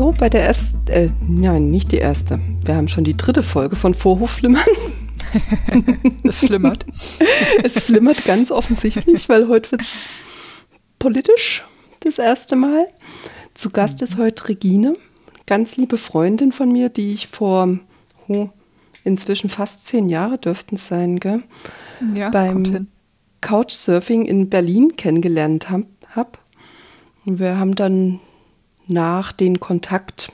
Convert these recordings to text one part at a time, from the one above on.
Hallo bei der ersten, äh, nein, nicht die erste. Wir haben schon die dritte Folge von Vorhofflimmern. es flimmert. es flimmert ganz offensichtlich, weil heute wird politisch das erste Mal. Zu Gast ist heute Regine, ganz liebe Freundin von mir, die ich vor oh, inzwischen fast zehn Jahre dürften es sein, gell? Ja, beim Couchsurfing in Berlin kennengelernt habe. Hab. Wir haben dann nach den Kontakt,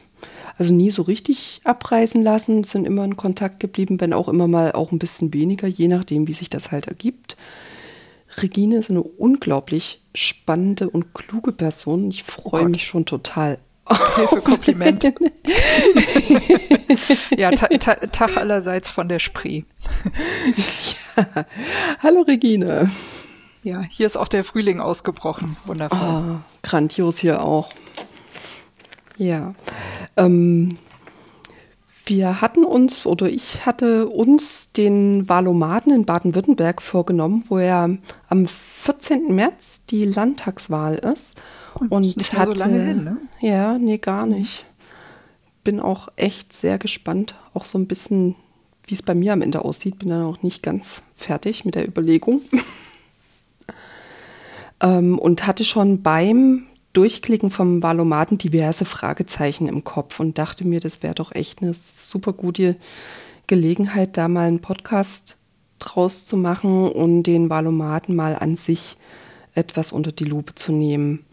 also nie so richtig abreißen lassen, sind immer in Kontakt geblieben, wenn auch immer mal auch ein bisschen weniger, je nachdem, wie sich das halt ergibt. Regine ist eine unglaublich spannende und kluge Person. Ich freue oh mich schon total. Hilfe, Kompliment. ja, ta ta Tag allerseits von der Spree. ja. Hallo Regine. Ja, hier ist auch der Frühling ausgebrochen. Wundervoll. Ah, grandios hier auch. Ja. Ähm, wir hatten uns oder ich hatte uns den Wahlomaten in Baden-Württemberg vorgenommen, wo ja am 14. März die Landtagswahl ist. Und, und ist nicht hatte, so lange hin, ne? Ja, nee, gar nicht. Bin auch echt sehr gespannt, auch so ein bisschen, wie es bei mir am Ende aussieht. Bin dann auch nicht ganz fertig mit der Überlegung. ähm, und hatte schon beim Durchklicken vom Valomaten diverse Fragezeichen im Kopf und dachte mir, das wäre doch echt eine super gute Gelegenheit, da mal einen Podcast draus zu machen und den Valomaten mal an sich etwas unter die Lupe zu nehmen.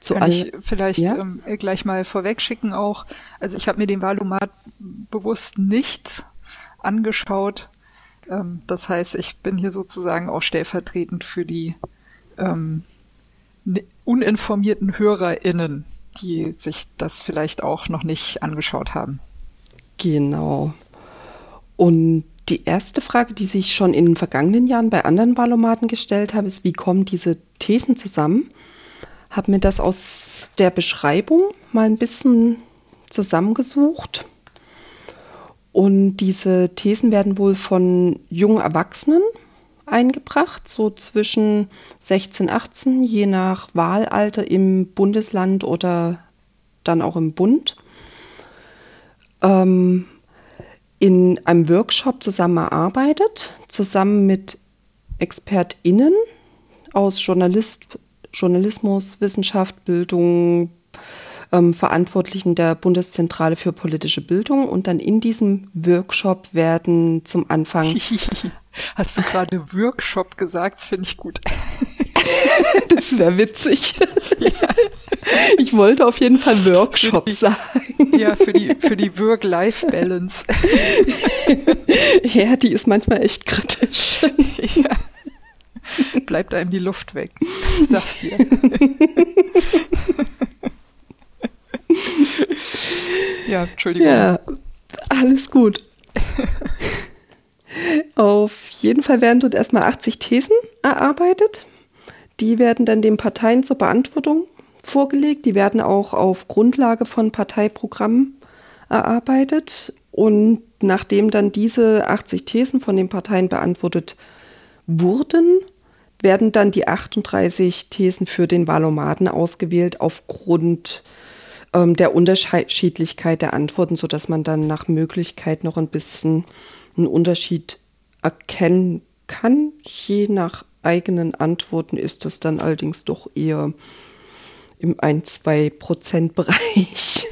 Zu Kann ich vielleicht ja? ähm, gleich mal vorwegschicken auch. Also ich habe mir den Valomat bewusst nicht angeschaut. Ähm, das heißt, ich bin hier sozusagen auch stellvertretend für die ähm, uninformierten HörerInnen, die sich das vielleicht auch noch nicht angeschaut haben. Genau. Und die erste Frage, die sich schon in den vergangenen Jahren bei anderen Wahlomaten gestellt habe, ist, wie kommen diese Thesen zusammen? Habe mir das aus der Beschreibung mal ein bisschen zusammengesucht. Und diese Thesen werden wohl von jungen Erwachsenen eingebracht, so zwischen 16, 18, je nach Wahlalter im Bundesland oder dann auch im Bund. Ähm, in einem Workshop zusammenarbeitet, zusammen mit ExpertInnen aus Journalist, Journalismus, Wissenschaft, Bildung, ähm, Verantwortlichen der Bundeszentrale für politische Bildung. Und dann in diesem Workshop werden zum Anfang. Hast du gerade Workshop gesagt? Das finde ich gut. das wäre witzig. Ja. Ich wollte auf jeden Fall Workshop die, sagen. Ja, für die, für die Work-Life-Balance. Ja, die ist manchmal echt kritisch. Ja. Bleibt einem die Luft weg. Sag's dir. ja, Entschuldigung. Ja, alles gut. Auf jeden Fall werden dort erstmal 80 Thesen erarbeitet. Die werden dann den Parteien zur Beantwortung vorgelegt. Die werden auch auf Grundlage von Parteiprogrammen erarbeitet. Und nachdem dann diese 80 Thesen von den Parteien beantwortet wurden, werden dann die 38 Thesen für den Wahlomaten ausgewählt aufgrund ähm, der Unterschiedlichkeit der Antworten, sodass man dann nach Möglichkeit noch ein bisschen einen Unterschied erkennen kann. Je nach eigenen Antworten ist das dann allerdings doch eher im 1-2-Prozent-Bereich.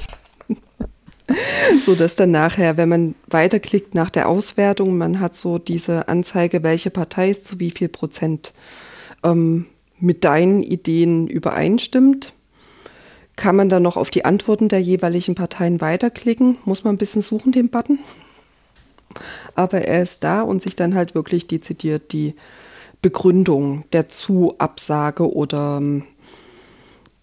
so dass dann nachher, wenn man weiterklickt nach der Auswertung, man hat so diese Anzeige, welche Partei ist zu wie viel Prozent ähm, mit deinen Ideen übereinstimmt kann man dann noch auf die Antworten der jeweiligen Parteien weiterklicken. Muss man ein bisschen suchen, den Button. Aber er ist da und sich dann halt wirklich dezidiert die Begründung der Zu-Absage oder ähm,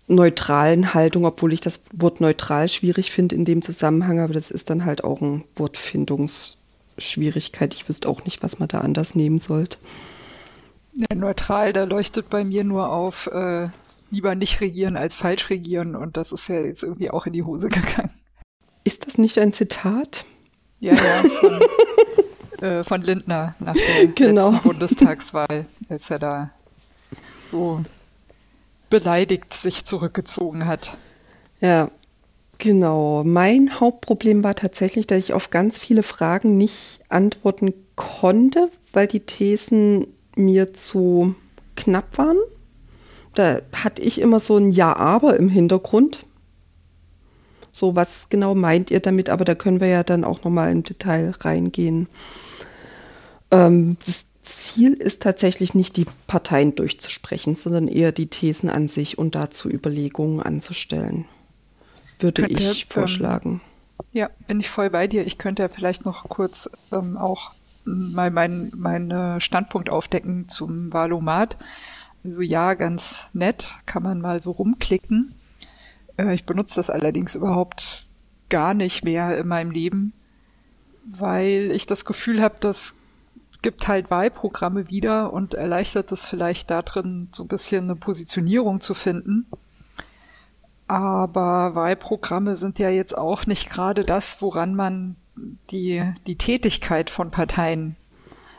neutralen Haltung, obwohl ich das Wort neutral schwierig finde in dem Zusammenhang, aber das ist dann halt auch eine Wortfindungsschwierigkeit. Ich wüsste auch nicht, was man da anders nehmen sollte. Ja, neutral, da leuchtet bei mir nur auf äh, lieber nicht regieren als falsch regieren und das ist ja jetzt irgendwie auch in die Hose gegangen. Ist das nicht ein Zitat? Ja, ja, von, äh, von Lindner nach der genau. letzten Bundestagswahl, als er da so beleidigt sich zurückgezogen hat. Ja, Genau, mein Hauptproblem war tatsächlich, dass ich auf ganz viele Fragen nicht antworten konnte, weil die Thesen mir zu knapp waren. Da hatte ich immer so ein Ja-Aber im Hintergrund. So, was genau meint ihr damit? Aber da können wir ja dann auch nochmal im Detail reingehen. Ähm, das Ziel ist tatsächlich nicht, die Parteien durchzusprechen, sondern eher die Thesen an sich und dazu Überlegungen anzustellen. Würde könnte, ich ähm, vorschlagen. Ähm, ja, bin ich voll bei dir. Ich könnte ja vielleicht noch kurz ähm, auch mal meinen mein, Standpunkt aufdecken zum Valomat. Also ja, ganz nett, kann man mal so rumklicken. Äh, ich benutze das allerdings überhaupt gar nicht mehr in meinem Leben, weil ich das Gefühl habe, das gibt halt Wahlprogramme wieder und erleichtert es vielleicht darin, so ein bisschen eine Positionierung zu finden. Aber Wahlprogramme sind ja jetzt auch nicht gerade das, woran man die, die Tätigkeit von Parteien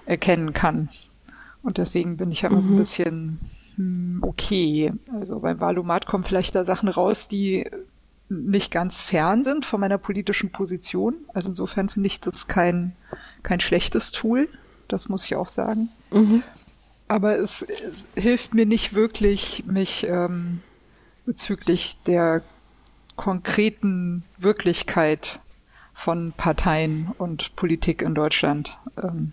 erkennen kann. Und deswegen bin ich ja immer mhm. so ein mhm. bisschen hm, okay. Also beim Wahlomat kommen vielleicht da Sachen raus, die nicht ganz fern sind von meiner politischen Position. Also insofern finde ich das kein, kein schlechtes Tool. Das muss ich auch sagen. Mhm. Aber es, es, hilft mir nicht wirklich, mich ähm, bezüglich der konkreten Wirklichkeit von Parteien und Politik in Deutschland ähm,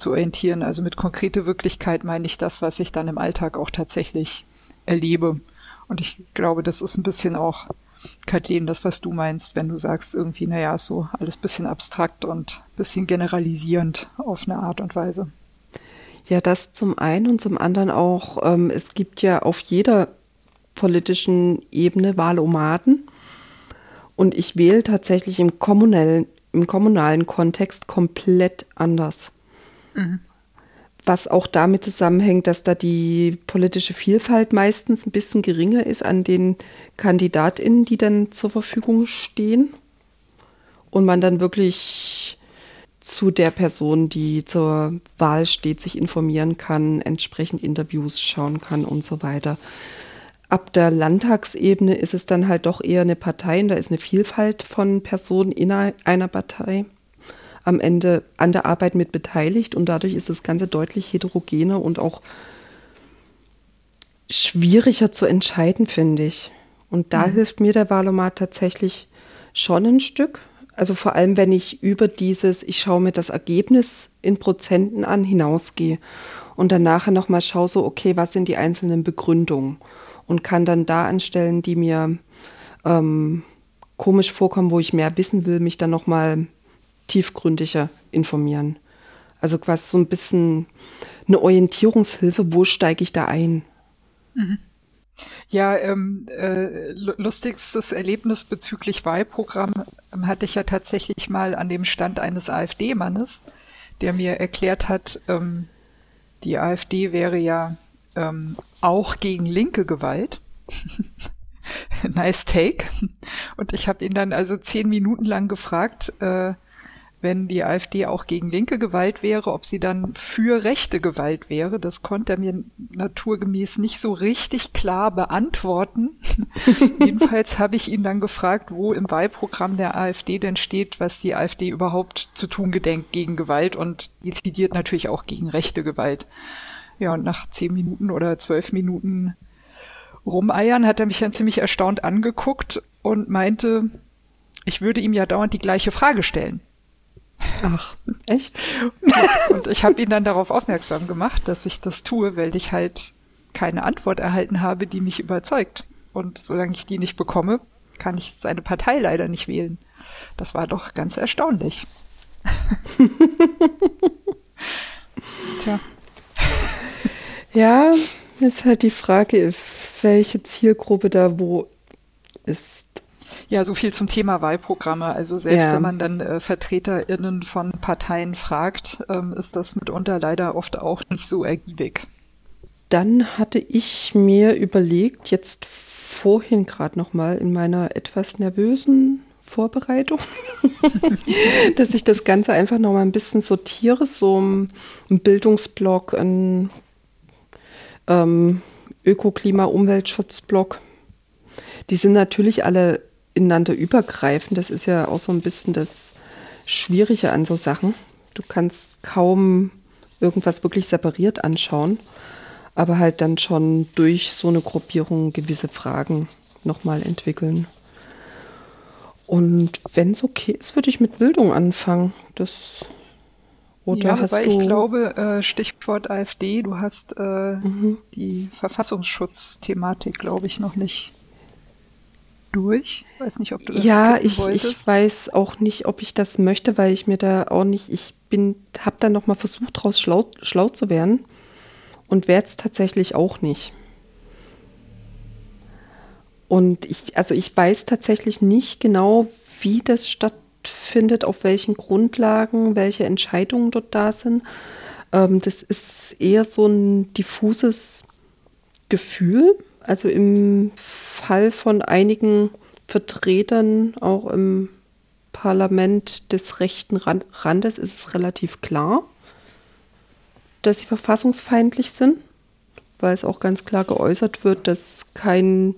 zu orientieren. Also mit konkrete Wirklichkeit meine ich das, was ich dann im Alltag auch tatsächlich erlebe. Und ich glaube, das ist ein bisschen auch, Kathleen, das, was du meinst, wenn du sagst, irgendwie, naja, so alles bisschen abstrakt und bisschen generalisierend auf eine Art und Weise. Ja, das zum einen und zum anderen auch, ähm, es gibt ja auf jeder politischen Ebene Wahlomaten. Und ich wähle tatsächlich im kommunalen, im kommunalen Kontext komplett anders. Mhm. Was auch damit zusammenhängt, dass da die politische Vielfalt meistens ein bisschen geringer ist an den KandidatInnen, die dann zur Verfügung stehen. Und man dann wirklich zu der Person, die zur Wahl steht, sich informieren kann, entsprechend Interviews schauen kann und so weiter. Ab der Landtagsebene ist es dann halt doch eher eine Partei, und da ist eine Vielfalt von Personen in einer Partei am Ende an der Arbeit mit beteiligt und dadurch ist das Ganze deutlich heterogener und auch schwieriger zu entscheiden, finde ich. Und da mhm. hilft mir der Wahlomat tatsächlich schon ein Stück. Also vor allem, wenn ich über dieses, ich schaue mir das Ergebnis in Prozenten an, hinausgehe und dann nachher nochmal schaue, so, okay, was sind die einzelnen Begründungen? und kann dann da anstellen, die mir ähm, komisch vorkommen, wo ich mehr wissen will, mich dann nochmal tiefgründiger informieren. Also quasi so ein bisschen eine Orientierungshilfe, wo steige ich da ein? Mhm. Ja, ähm, äh, lustigstes Erlebnis bezüglich Wahlprogramm ähm, hatte ich ja tatsächlich mal an dem Stand eines AfD-Mannes, der mir erklärt hat, ähm, die AfD wäre ja ähm, auch gegen linke Gewalt. nice take. Und ich habe ihn dann also zehn Minuten lang gefragt, äh, wenn die AfD auch gegen linke Gewalt wäre, ob sie dann für rechte Gewalt wäre. Das konnte er mir naturgemäß nicht so richtig klar beantworten. Jedenfalls habe ich ihn dann gefragt, wo im Wahlprogramm der AfD denn steht, was die AfD überhaupt zu tun gedenkt gegen Gewalt und dezidiert natürlich auch gegen rechte Gewalt. Ja, und nach zehn Minuten oder zwölf Minuten rumeiern hat er mich dann ziemlich erstaunt angeguckt und meinte, ich würde ihm ja dauernd die gleiche Frage stellen. Ach, echt? Und ich habe ihn dann darauf aufmerksam gemacht, dass ich das tue, weil ich halt keine Antwort erhalten habe, die mich überzeugt. Und solange ich die nicht bekomme, kann ich seine Partei leider nicht wählen. Das war doch ganz erstaunlich. Tja. Ja, ist halt die Frage, welche Zielgruppe da wo ist. Ja, so viel zum Thema Wahlprogramme. Also selbst ja. wenn man dann äh, VertreterInnen von Parteien fragt, ähm, ist das mitunter leider oft auch nicht so ergiebig. Dann hatte ich mir überlegt, jetzt vorhin gerade nochmal in meiner etwas nervösen Vorbereitung, dass ich das Ganze einfach nochmal ein bisschen sortiere, so ein Bildungsblock, ein ähm, Öko-, Klima-, Umweltschutzblock. Die sind natürlich alle ineinander übergreifen. Das ist ja auch so ein bisschen das Schwierige an so Sachen. Du kannst kaum irgendwas wirklich separiert anschauen, aber halt dann schon durch so eine Gruppierung gewisse Fragen nochmal entwickeln. Und wenn es okay ist, würde ich mit Bildung anfangen. Das oder ja, hast wobei du... ich glaube, äh, Stichwort AfD, du hast äh, mhm. die Verfassungsschutzthematik, glaube ich, noch nicht durch. Weiß nicht, ob du das Ja, ich, ich weiß auch nicht, ob ich das möchte, weil ich mir da auch nicht, ich bin, habe da noch mal versucht, daraus schlau, schlau zu werden und werde es tatsächlich auch nicht. Und ich, also ich weiß tatsächlich nicht genau, wie das stattfindet findet, auf welchen Grundlagen, welche Entscheidungen dort da sind. Ähm, das ist eher so ein diffuses Gefühl. Also im Fall von einigen Vertretern, auch im Parlament des rechten Randes, ist es relativ klar, dass sie verfassungsfeindlich sind, weil es auch ganz klar geäußert wird, dass kein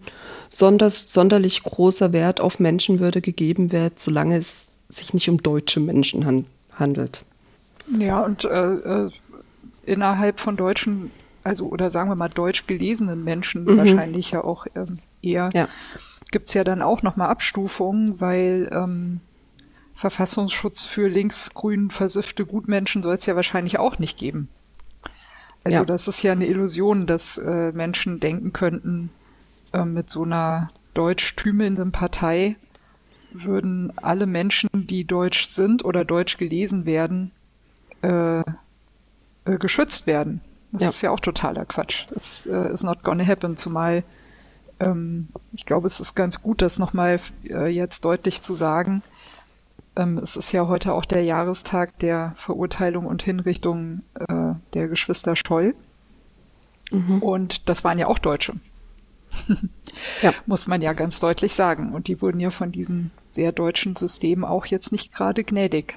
sonders, sonderlich großer Wert auf Menschenwürde gegeben wird, solange es sich nicht um deutsche Menschen han handelt. Ja, und äh, äh, innerhalb von deutschen, also oder sagen wir mal deutsch gelesenen Menschen mhm. wahrscheinlich ja auch ähm, eher, ja. gibt es ja dann auch nochmal Abstufungen, weil ähm, Verfassungsschutz für linksgrün versiffte Gutmenschen soll es ja wahrscheinlich auch nicht geben. Also ja. das ist ja eine Illusion, dass äh, Menschen denken könnten, äh, mit so einer deutsch tümelnden Partei würden alle Menschen, die deutsch sind oder deutsch gelesen werden, äh, äh, geschützt werden. Das ja. ist ja auch totaler Quatsch. Das äh, is not gonna happen, zumal ähm, ich glaube, es ist ganz gut, das nochmal äh, jetzt deutlich zu sagen. Ähm, es ist ja heute auch der Jahrestag der Verurteilung und Hinrichtung äh, der Geschwister Scholl. Mhm. Und das waren ja auch Deutsche ja. Muss man ja ganz deutlich sagen. Und die wurden ja von diesem sehr deutschen System auch jetzt nicht gerade gnädig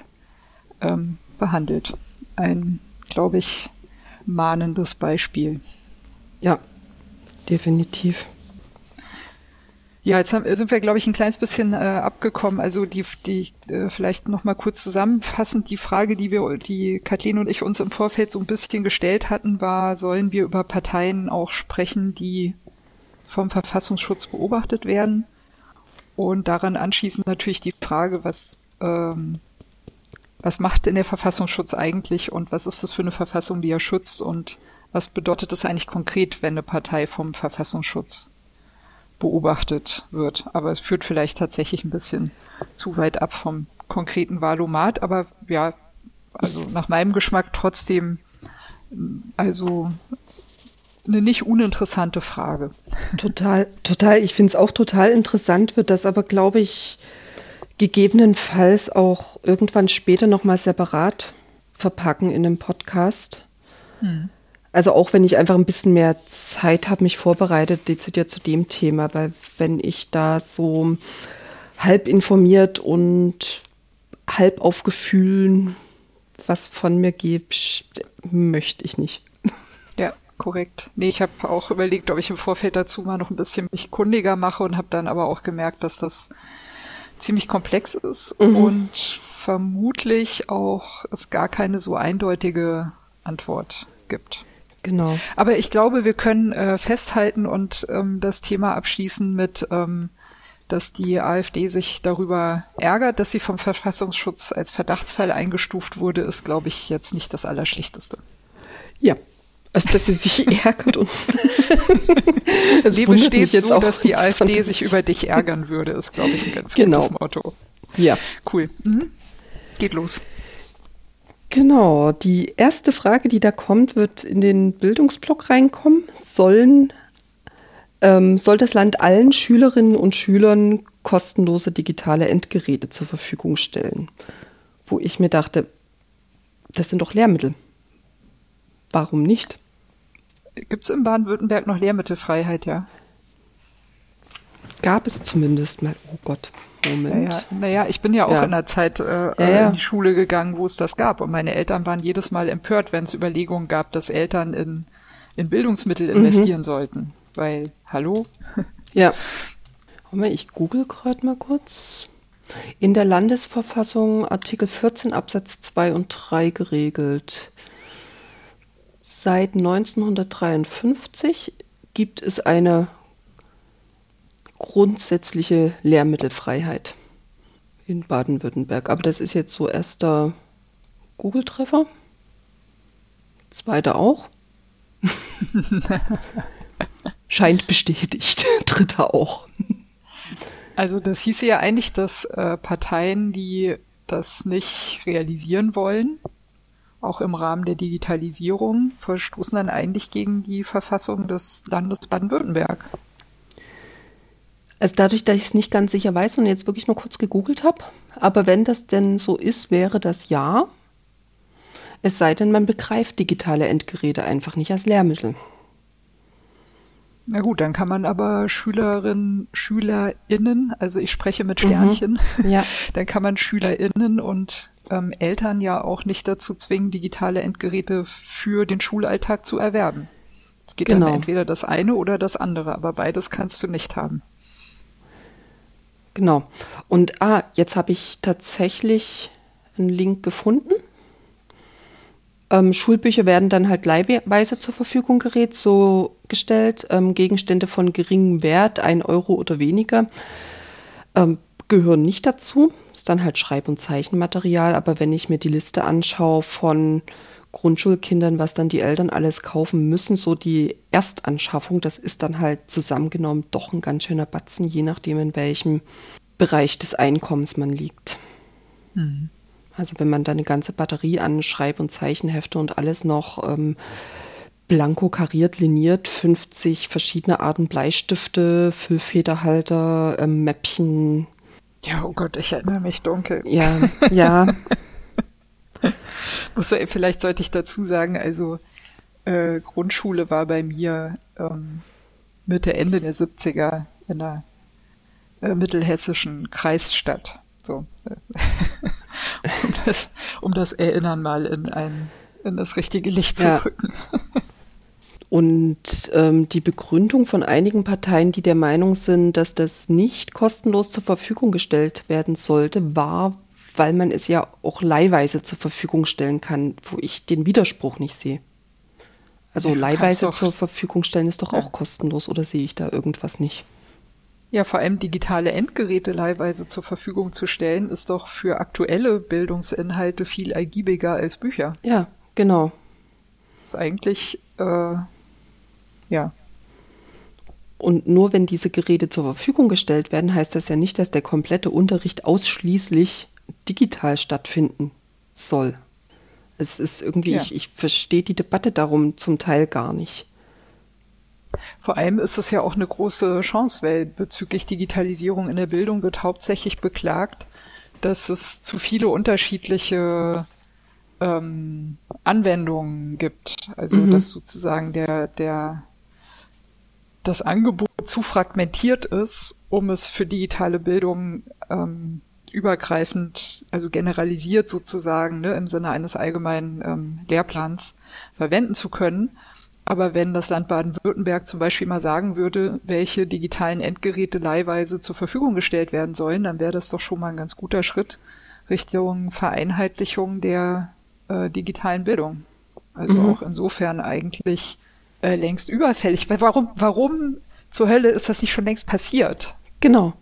ähm, behandelt. Ein, glaube ich, mahnendes Beispiel. Ja, definitiv. Ja, jetzt haben, sind wir, glaube ich, ein kleines bisschen äh, abgekommen. Also die, die äh, vielleicht noch mal kurz zusammenfassend die Frage, die wir, die Kathleen und ich uns im Vorfeld so ein bisschen gestellt hatten, war: Sollen wir über Parteien auch sprechen, die vom Verfassungsschutz beobachtet werden. Und daran anschließend natürlich die Frage, was, ähm, was macht denn der Verfassungsschutz eigentlich und was ist das für eine Verfassung, die er schützt und was bedeutet das eigentlich konkret, wenn eine Partei vom Verfassungsschutz beobachtet wird? Aber es führt vielleicht tatsächlich ein bisschen zu weit ab vom konkreten Wahlomat, aber ja, also nach meinem Geschmack trotzdem also eine nicht uninteressante Frage. Total, total. Ich finde es auch total interessant, wird das aber, glaube ich, gegebenenfalls auch irgendwann später nochmal separat verpacken in einem Podcast. Hm. Also auch wenn ich einfach ein bisschen mehr Zeit habe, mich vorbereitet, dezidiert zu dem Thema, weil wenn ich da so halb informiert und halb auf Gefühlen was von mir gebe, möchte ich nicht. Ja, korrekt. Nee, ich habe auch überlegt, ob ich im Vorfeld dazu mal noch ein bisschen mich kundiger mache und habe dann aber auch gemerkt, dass das ziemlich komplex ist mhm. und vermutlich auch es gar keine so eindeutige Antwort gibt. Genau. Aber ich glaube, wir können äh, festhalten und ähm, das Thema abschließen mit, ähm, dass die AfD sich darüber ärgert, dass sie vom Verfassungsschutz als Verdachtsfall eingestuft wurde, ist, glaube ich, jetzt nicht das Allerschlechteste. Ja, also, dass sie sich ärgert und. es Lebe steht so, auch, dass die AfD sich über dich ärgern würde, ist, glaube ich, ein ganz genau. gutes Motto. Ja. Cool. Mhm. Geht los. Genau. Die erste Frage, die da kommt, wird in den Bildungsblock reinkommen. Sollen, ähm, soll das Land allen Schülerinnen und Schülern kostenlose digitale Endgeräte zur Verfügung stellen? Wo ich mir dachte, das sind doch Lehrmittel. Warum nicht? Gibt es in Baden-Württemberg noch Lehrmittelfreiheit, ja? Gab es zumindest mal. Oh Gott, Moment. Naja, naja ich bin ja auch ja. in der Zeit äh, ja, in die Schule gegangen, wo es das gab. Und meine Eltern waren jedes Mal empört, wenn es Überlegungen gab, dass Eltern in, in Bildungsmittel mhm. investieren sollten. Weil, hallo? Ja. Ich google gerade mal kurz. In der Landesverfassung Artikel 14 Absatz 2 und 3 geregelt. Seit 1953 gibt es eine grundsätzliche Lehrmittelfreiheit in Baden-Württemberg. Aber das ist jetzt so erster Google-Treffer. Zweiter auch. Scheint bestätigt. Dritter auch. Also das hieße ja eigentlich, dass äh, Parteien, die das nicht realisieren wollen, auch im Rahmen der Digitalisierung, verstoßen dann eigentlich gegen die Verfassung des Landes Baden-Württemberg. Also dadurch, dass ich es nicht ganz sicher weiß und jetzt wirklich nur kurz gegoogelt habe, aber wenn das denn so ist, wäre das ja. Es sei denn, man begreift digitale Endgeräte einfach nicht als Lehrmittel. Na gut, dann kann man aber Schülerinnen, SchülerInnen, also ich spreche mit mhm. Sternchen, mhm, ja. dann kann man SchülerInnen und ähm, Eltern ja auch nicht dazu zwingen, digitale Endgeräte für den Schulalltag zu erwerben. Es geht genau. dann entweder das eine oder das andere, aber beides kannst du nicht haben. Genau. Und ah, jetzt habe ich tatsächlich einen Link gefunden. Ähm, Schulbücher werden dann halt leihweise zur Verfügung gerät, so gestellt. Ähm, Gegenstände von geringem Wert, ein Euro oder weniger, ähm, gehören nicht dazu. Ist dann halt Schreib- und Zeichenmaterial. Aber wenn ich mir die Liste anschaue von Grundschulkindern, was dann die Eltern alles kaufen müssen, so die Erstanschaffung, das ist dann halt zusammengenommen doch ein ganz schöner Batzen, je nachdem in welchem Bereich des Einkommens man liegt. Mhm. Also wenn man da eine ganze Batterie an Schreib- und Zeichenhefte und alles noch ähm, blanko kariert, liniert, 50 verschiedene Arten Bleistifte, Füllfederhalter, ähm, Mäppchen. Ja, oh Gott, ich erinnere mich dunkel. Ja, ja. Muss, vielleicht sollte ich dazu sagen, also äh, Grundschule war bei mir ähm, Mitte, Ende der 70er in der äh, mittelhessischen Kreisstadt. So, um, das, um das Erinnern mal in ein in das richtige Licht zu ja. rücken. Und ähm, die Begründung von einigen Parteien, die der Meinung sind, dass das nicht kostenlos zur Verfügung gestellt werden sollte, war, weil man es ja auch leihweise zur Verfügung stellen kann, wo ich den Widerspruch nicht sehe. Also ja, leihweise zur Verfügung stellen ist doch ja. auch kostenlos, oder sehe ich da irgendwas nicht? Ja, vor allem digitale Endgeräte leihweise zur Verfügung zu stellen, ist doch für aktuelle Bildungsinhalte viel ergiebiger als Bücher. Ja, genau. Ist eigentlich, äh, ja. Und nur wenn diese Geräte zur Verfügung gestellt werden, heißt das ja nicht, dass der komplette Unterricht ausschließlich digital stattfinden soll. Es ist irgendwie, ja. ich, ich verstehe die Debatte darum zum Teil gar nicht. Vor allem ist es ja auch eine große Chance, weil bezüglich Digitalisierung in der Bildung wird hauptsächlich beklagt, dass es zu viele unterschiedliche ähm, Anwendungen gibt. Also mhm. dass sozusagen der, der das Angebot zu fragmentiert ist, um es für digitale Bildung ähm, übergreifend, also generalisiert sozusagen, ne, im Sinne eines allgemeinen ähm, Lehrplans verwenden zu können. Aber wenn das Land Baden-Württemberg zum Beispiel mal sagen würde, welche digitalen Endgeräte leihweise zur Verfügung gestellt werden sollen, dann wäre das doch schon mal ein ganz guter Schritt Richtung Vereinheitlichung der äh, digitalen Bildung. Also mhm. auch insofern eigentlich äh, längst überfällig. Weil warum, warum zur Hölle ist das nicht schon längst passiert? Genau.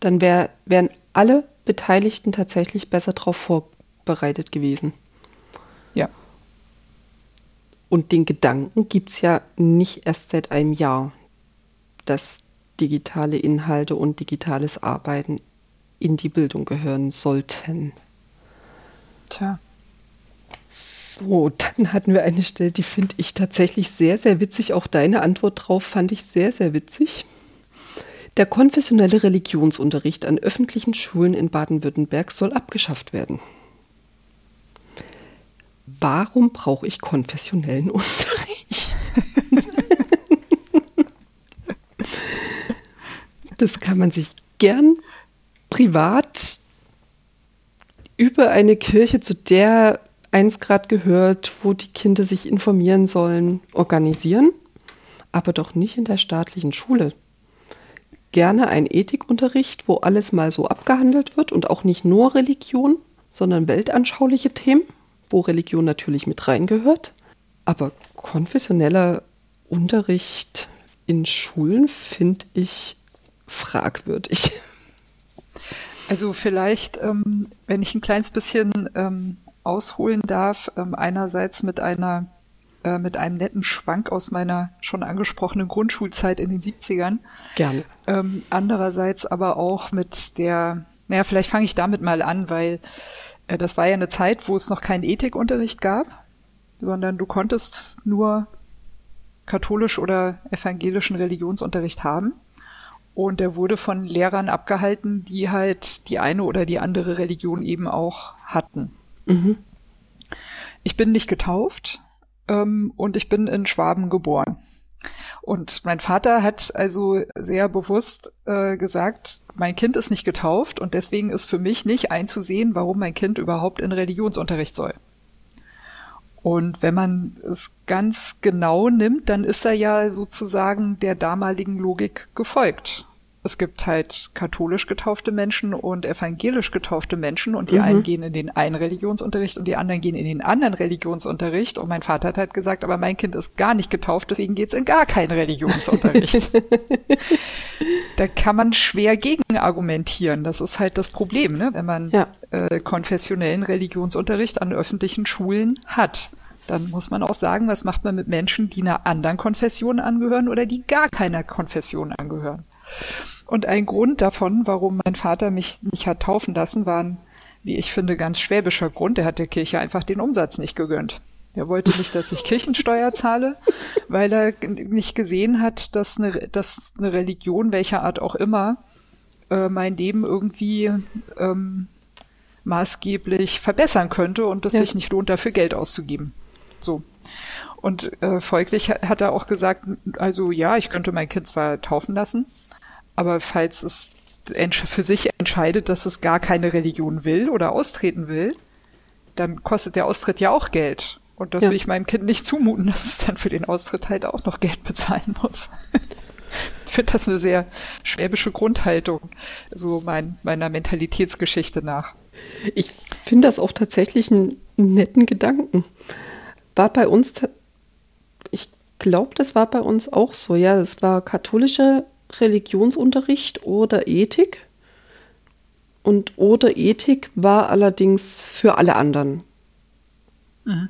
Dann wär, wären alle Beteiligten tatsächlich besser darauf vorbereitet gewesen. Ja. Und den Gedanken gibt es ja nicht erst seit einem Jahr, dass digitale Inhalte und digitales Arbeiten in die Bildung gehören sollten. Tja. So, dann hatten wir eine Stelle, die finde ich tatsächlich sehr, sehr witzig. Auch deine Antwort drauf fand ich sehr, sehr witzig. Der konfessionelle Religionsunterricht an öffentlichen Schulen in Baden-Württemberg soll abgeschafft werden warum brauche ich konfessionellen Unterricht? das kann man sich gern privat über eine Kirche, zu der eins gerade gehört, wo die Kinder sich informieren sollen, organisieren, aber doch nicht in der staatlichen Schule. gerne einen Ethikunterricht, wo alles mal so abgehandelt wird und auch nicht nur Religion, sondern weltanschauliche Themen, wo Religion natürlich mit reingehört. Aber konfessioneller Unterricht in Schulen finde ich fragwürdig. Also vielleicht, ähm, wenn ich ein kleines bisschen ähm, ausholen darf, ähm, einerseits mit einer äh, mit einem netten Schwank aus meiner schon angesprochenen Grundschulzeit in den 70ern. Gerne. Ähm, andererseits aber auch mit der, naja, vielleicht fange ich damit mal an, weil äh, das war ja eine Zeit, wo es noch keinen Ethikunterricht gab, sondern du konntest nur katholisch oder evangelischen Religionsunterricht haben. Und der wurde von Lehrern abgehalten, die halt die eine oder die andere Religion eben auch hatten. Mhm. Ich bin nicht getauft ähm, und ich bin in Schwaben geboren. Und mein Vater hat also sehr bewusst äh, gesagt, mein Kind ist nicht getauft und deswegen ist für mich nicht einzusehen, warum mein Kind überhaupt in Religionsunterricht soll. Und wenn man es ganz genau nimmt, dann ist er ja sozusagen der damaligen Logik gefolgt es gibt halt katholisch getaufte Menschen und evangelisch getaufte Menschen und die mhm. einen gehen in den einen Religionsunterricht und die anderen gehen in den anderen Religionsunterricht und mein Vater hat halt gesagt, aber mein Kind ist gar nicht getauft, deswegen geht's in gar keinen Religionsunterricht. da kann man schwer gegen argumentieren. Das ist halt das Problem, ne? wenn man ja. äh, konfessionellen Religionsunterricht an öffentlichen Schulen hat dann muss man auch sagen, was macht man mit Menschen, die einer anderen Konfession angehören oder die gar keiner Konfession angehören. Und ein Grund davon, warum mein Vater mich nicht hat taufen lassen, war ein, wie ich finde, ganz schwäbischer Grund. Er hat der Kirche einfach den Umsatz nicht gegönnt. Er wollte nicht, dass ich Kirchensteuer zahle, weil er nicht gesehen hat, dass eine, dass eine Religion, welcher Art auch immer, äh, mein Leben irgendwie ähm, maßgeblich verbessern könnte und es ja. sich nicht lohnt, dafür Geld auszugeben. So. Und äh, folglich hat er auch gesagt, also ja, ich könnte mein Kind zwar taufen lassen, aber falls es für sich entscheidet, dass es gar keine Religion will oder austreten will, dann kostet der Austritt ja auch Geld. Und das ja. will ich meinem Kind nicht zumuten, dass es dann für den Austritt halt auch noch Geld bezahlen muss. ich finde das eine sehr schwäbische Grundhaltung, so mein, meiner Mentalitätsgeschichte nach. Ich finde das auch tatsächlich einen netten Gedanken. War bei uns, ich glaube, das war bei uns auch so, ja, es war katholische Religionsunterricht oder Ethik. Und oder Ethik war allerdings für alle anderen. Mhm.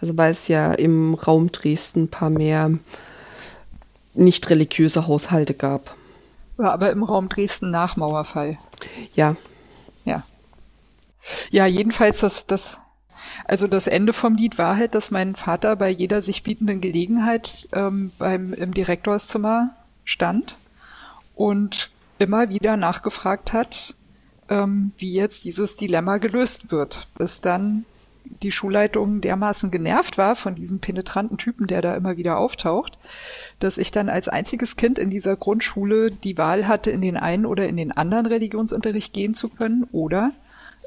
Also weil es ja im Raum Dresden ein paar mehr nicht religiöse Haushalte gab. Ja, aber im Raum Dresden nach Mauerfall. Ja. Ja. Ja, jedenfalls das, das, also das Ende vom Lied war halt, dass mein Vater bei jeder sich bietenden Gelegenheit ähm, beim, im Direktorszimmer stand und immer wieder nachgefragt hat, ähm, wie jetzt dieses Dilemma gelöst wird, bis dann die Schulleitung dermaßen genervt war von diesem penetranten Typen, der da immer wieder auftaucht, dass ich dann als einziges Kind in dieser Grundschule die Wahl hatte, in den einen oder in den anderen Religionsunterricht gehen zu können oder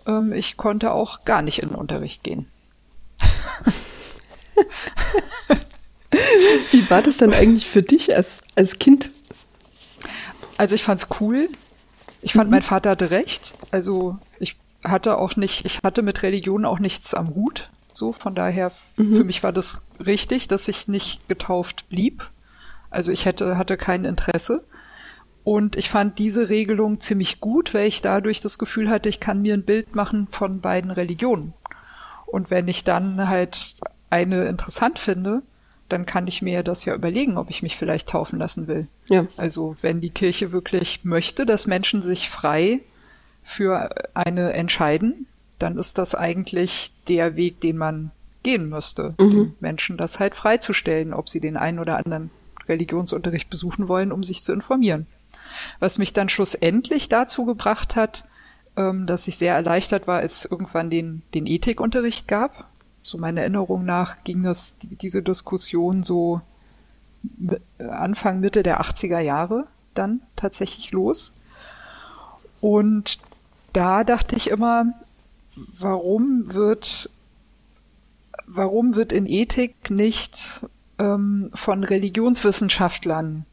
ähm, ich konnte auch gar nicht in den Unterricht gehen. Wie war das dann eigentlich für dich als, als Kind? Also ich fand's cool. Ich fand, mhm. mein Vater hatte recht. Also ich hatte auch nicht, ich hatte mit Religion auch nichts am Hut. So, von daher, mhm. für mich war das richtig, dass ich nicht getauft blieb. Also ich hätte, hatte kein Interesse. Und ich fand diese Regelung ziemlich gut, weil ich dadurch das Gefühl hatte, ich kann mir ein Bild machen von beiden Religionen. Und wenn ich dann halt eine interessant finde, dann kann ich mir das ja überlegen, ob ich mich vielleicht taufen lassen will. Ja. Also wenn die Kirche wirklich möchte, dass Menschen sich frei für eine entscheiden, dann ist das eigentlich der Weg, den man gehen müsste, mhm. den Menschen das halt freizustellen, ob sie den einen oder anderen Religionsunterricht besuchen wollen, um sich zu informieren. Was mich dann schlussendlich dazu gebracht hat, ähm, dass ich sehr erleichtert war, als es irgendwann den, den Ethikunterricht gab so meiner Erinnerung nach ging das, diese Diskussion so Anfang, Mitte der 80er Jahre dann tatsächlich los. Und da dachte ich immer, warum wird, warum wird in Ethik nicht ähm, von Religionswissenschaftlern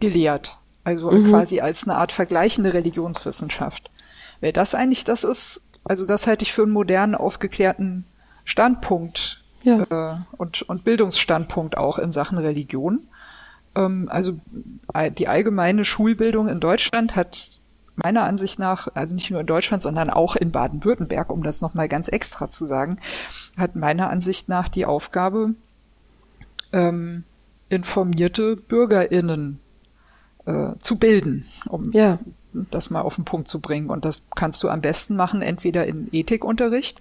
gelehrt? Also mhm. quasi als eine Art vergleichende Religionswissenschaft. Weil das eigentlich das ist, also das halte ich für einen modernen, aufgeklärten Standpunkt ja. äh, und, und Bildungsstandpunkt auch in Sachen Religion. Ähm, also die allgemeine Schulbildung in Deutschland hat meiner Ansicht nach, also nicht nur in Deutschland, sondern auch in Baden-Württemberg, um das nochmal ganz extra zu sagen, hat meiner Ansicht nach die Aufgabe, ähm, informierte BürgerInnen äh, zu bilden, um ja. Das mal auf den Punkt zu bringen. Und das kannst du am besten machen, entweder in Ethikunterricht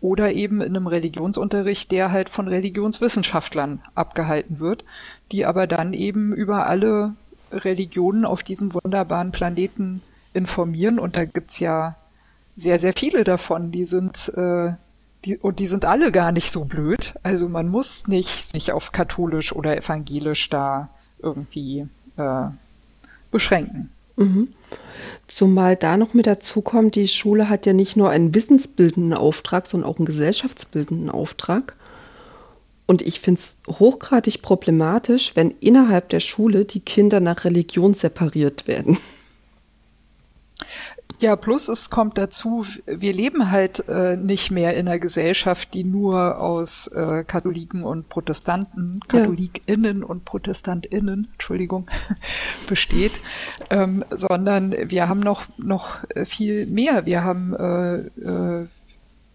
oder eben in einem Religionsunterricht, der halt von Religionswissenschaftlern abgehalten wird, die aber dann eben über alle Religionen auf diesem wunderbaren Planeten informieren. Und da gibt's ja sehr, sehr viele davon, die sind äh, die, und die sind alle gar nicht so blöd. Also man muss nicht sich auf katholisch oder evangelisch da irgendwie äh, beschränken. Mhm. Zumal da noch mit dazu kommt, die Schule hat ja nicht nur einen wissensbildenden Auftrag, sondern auch einen gesellschaftsbildenden Auftrag. Und ich finde es hochgradig problematisch, wenn innerhalb der Schule die Kinder nach Religion separiert werden. Ja, plus es kommt dazu, wir leben halt äh, nicht mehr in einer Gesellschaft, die nur aus äh, Katholiken und Protestanten, KatholikInnen ja. und ProtestantInnen, Entschuldigung, besteht, ähm, sondern wir haben noch, noch viel mehr. Wir haben, äh, äh,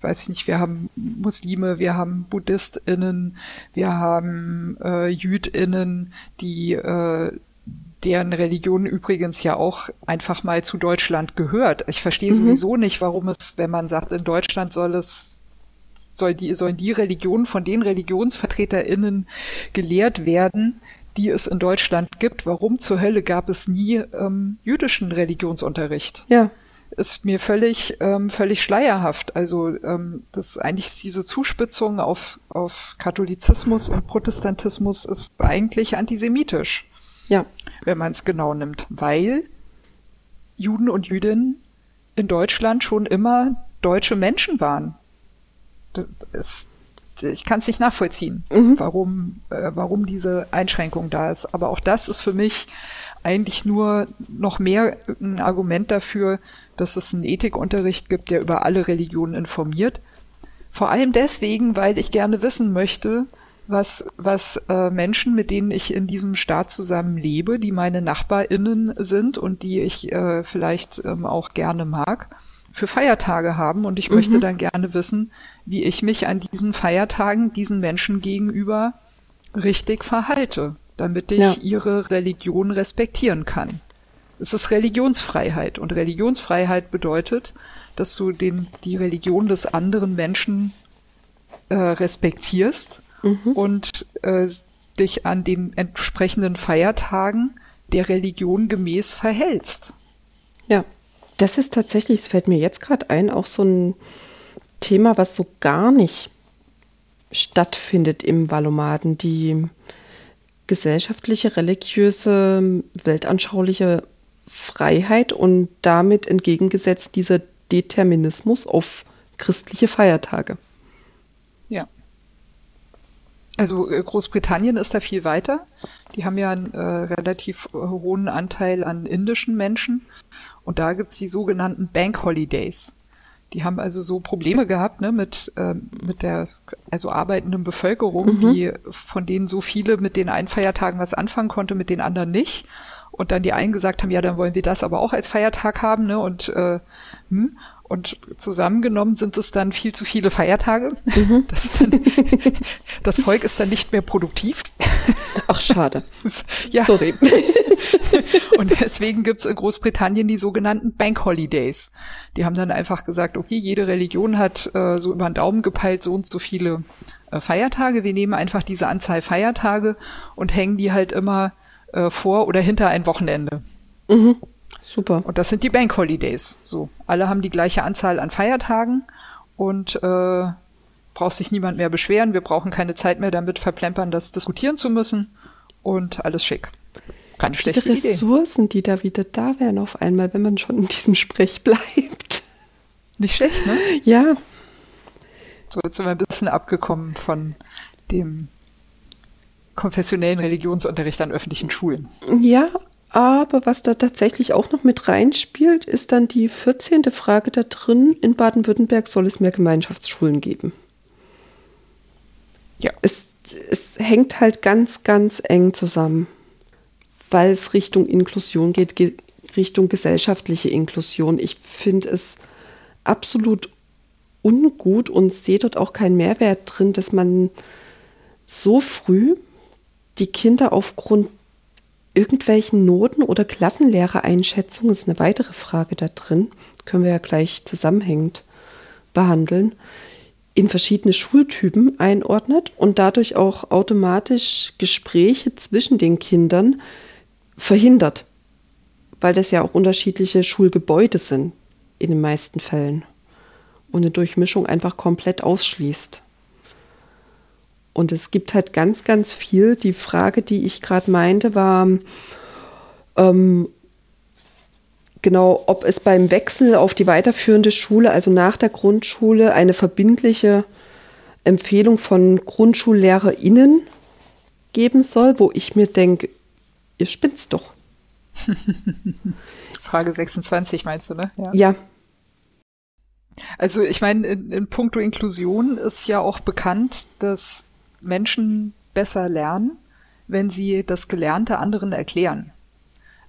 weiß ich nicht, wir haben Muslime, wir haben BuddhistInnen, wir haben äh, JüdInnen, die äh, deren Religion übrigens ja auch einfach mal zu Deutschland gehört. Ich verstehe mhm. sowieso nicht, warum es, wenn man sagt, in Deutschland soll es soll die, sollen die Religionen von den ReligionsvertreterInnen gelehrt werden, die es in Deutschland gibt. Warum zur Hölle gab es nie ähm, jüdischen Religionsunterricht? Ja. Ist mir völlig, ähm, völlig schleierhaft. Also ähm, das eigentlich diese Zuspitzung auf, auf Katholizismus und Protestantismus ist eigentlich antisemitisch. Ja. Wenn man es genau nimmt. Weil Juden und Jüdinnen in Deutschland schon immer deutsche Menschen waren. Ist, ich kann es nicht nachvollziehen, mhm. warum, äh, warum diese Einschränkung da ist. Aber auch das ist für mich eigentlich nur noch mehr ein Argument dafür, dass es einen Ethikunterricht gibt, der über alle Religionen informiert. Vor allem deswegen, weil ich gerne wissen möchte, was, was äh, Menschen, mit denen ich in diesem Staat zusammen lebe, die meine NachbarInnen sind und die ich äh, vielleicht ähm, auch gerne mag, für Feiertage haben. Und ich mhm. möchte dann gerne wissen, wie ich mich an diesen Feiertagen diesen Menschen gegenüber richtig verhalte, damit ich ja. ihre Religion respektieren kann. Es ist Religionsfreiheit und Religionsfreiheit bedeutet, dass du den, die Religion des anderen Menschen äh, respektierst mhm. und äh, dich an den entsprechenden Feiertagen der Religion gemäß verhältst. Ja, das ist tatsächlich, es fällt mir jetzt gerade ein, auch so ein Thema, was so gar nicht stattfindet im Valomaten. Die gesellschaftliche, religiöse, weltanschauliche Freiheit und damit entgegengesetzt dieser Determinismus auf christliche Feiertage. Also äh, Großbritannien ist da viel weiter. Die haben ja einen äh, relativ äh, hohen Anteil an indischen Menschen. Und da gibt's die sogenannten Bank Holidays. Die haben also so Probleme gehabt ne, mit, äh, mit der also arbeitenden Bevölkerung, mhm. die von denen so viele mit den einen Feiertagen was anfangen konnte, mit den anderen nicht. Und dann die einen gesagt haben, ja, dann wollen wir das aber auch als Feiertag haben, ne? Und äh, hm. Und zusammengenommen sind es dann viel zu viele Feiertage. Mhm. Das, dann, das, Volk ist dann nicht mehr produktiv. Ach, schade. ja. Sorry. Und deswegen gibt's in Großbritannien die sogenannten Bank Holidays. Die haben dann einfach gesagt, okay, jede Religion hat äh, so über den Daumen gepeilt so und so viele äh, Feiertage. Wir nehmen einfach diese Anzahl Feiertage und hängen die halt immer äh, vor oder hinter ein Wochenende. Mhm. Super. Und das sind die Bank Holidays. So, alle haben die gleiche Anzahl an Feiertagen und äh, braucht sich niemand mehr beschweren. Wir brauchen keine Zeit mehr damit verplempern, das diskutieren zu müssen und alles schick. Keine schlechte die Idee. Ressourcen, die da wieder da wären auf einmal, wenn man schon in diesem Sprech bleibt. Nicht schlecht, ne? Ja. So, jetzt sind wir ein bisschen abgekommen von dem konfessionellen Religionsunterricht an öffentlichen Schulen. Ja, Aber was da tatsächlich auch noch mit reinspielt, ist dann die 14. Frage da drin. In Baden-Württemberg soll es mehr Gemeinschaftsschulen geben. Ja. Es, es hängt halt ganz, ganz eng zusammen, weil es Richtung Inklusion geht, ge Richtung gesellschaftliche Inklusion. Ich finde es absolut ungut und sehe dort auch keinen Mehrwert drin, dass man so früh die Kinder aufgrund irgendwelchen Noten oder Klassenlehrereinschätzungen, ist eine weitere Frage da drin, können wir ja gleich zusammenhängend behandeln, in verschiedene Schultypen einordnet und dadurch auch automatisch Gespräche zwischen den Kindern verhindert, weil das ja auch unterschiedliche Schulgebäude sind in den meisten Fällen und eine Durchmischung einfach komplett ausschließt. Und es gibt halt ganz, ganz viel. Die Frage, die ich gerade meinte, war ähm, genau, ob es beim Wechsel auf die weiterführende Schule, also nach der Grundschule, eine verbindliche Empfehlung von GrundschullehrerInnen geben soll, wo ich mir denke, ihr spinnt's doch. Frage 26 meinst du, ne? Ja. ja. Also ich meine, in, in puncto Inklusion ist ja auch bekannt, dass Menschen besser lernen, wenn sie das Gelernte anderen erklären.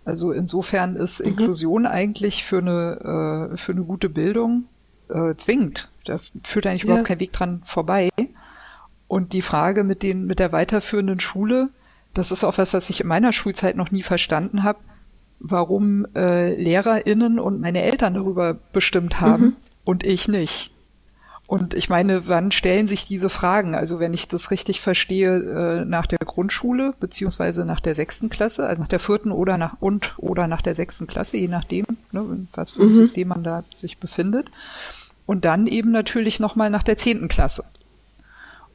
Also insofern ist mhm. Inklusion eigentlich für eine, äh, für eine gute Bildung äh, zwingend. Da führt eigentlich ja. überhaupt kein Weg dran vorbei. Und die Frage mit den, mit der weiterführenden Schule, das ist auch was, was ich in meiner Schulzeit noch nie verstanden habe, warum äh, LehrerInnen und meine Eltern darüber bestimmt haben mhm. und ich nicht. Und ich meine, wann stellen sich diese Fragen? Also wenn ich das richtig verstehe, äh, nach der Grundschule beziehungsweise nach der sechsten Klasse, also nach der vierten oder nach und oder nach der sechsten Klasse, je nachdem, ne, was für ein mhm. System man da sich befindet. Und dann eben natürlich nochmal nach der zehnten Klasse.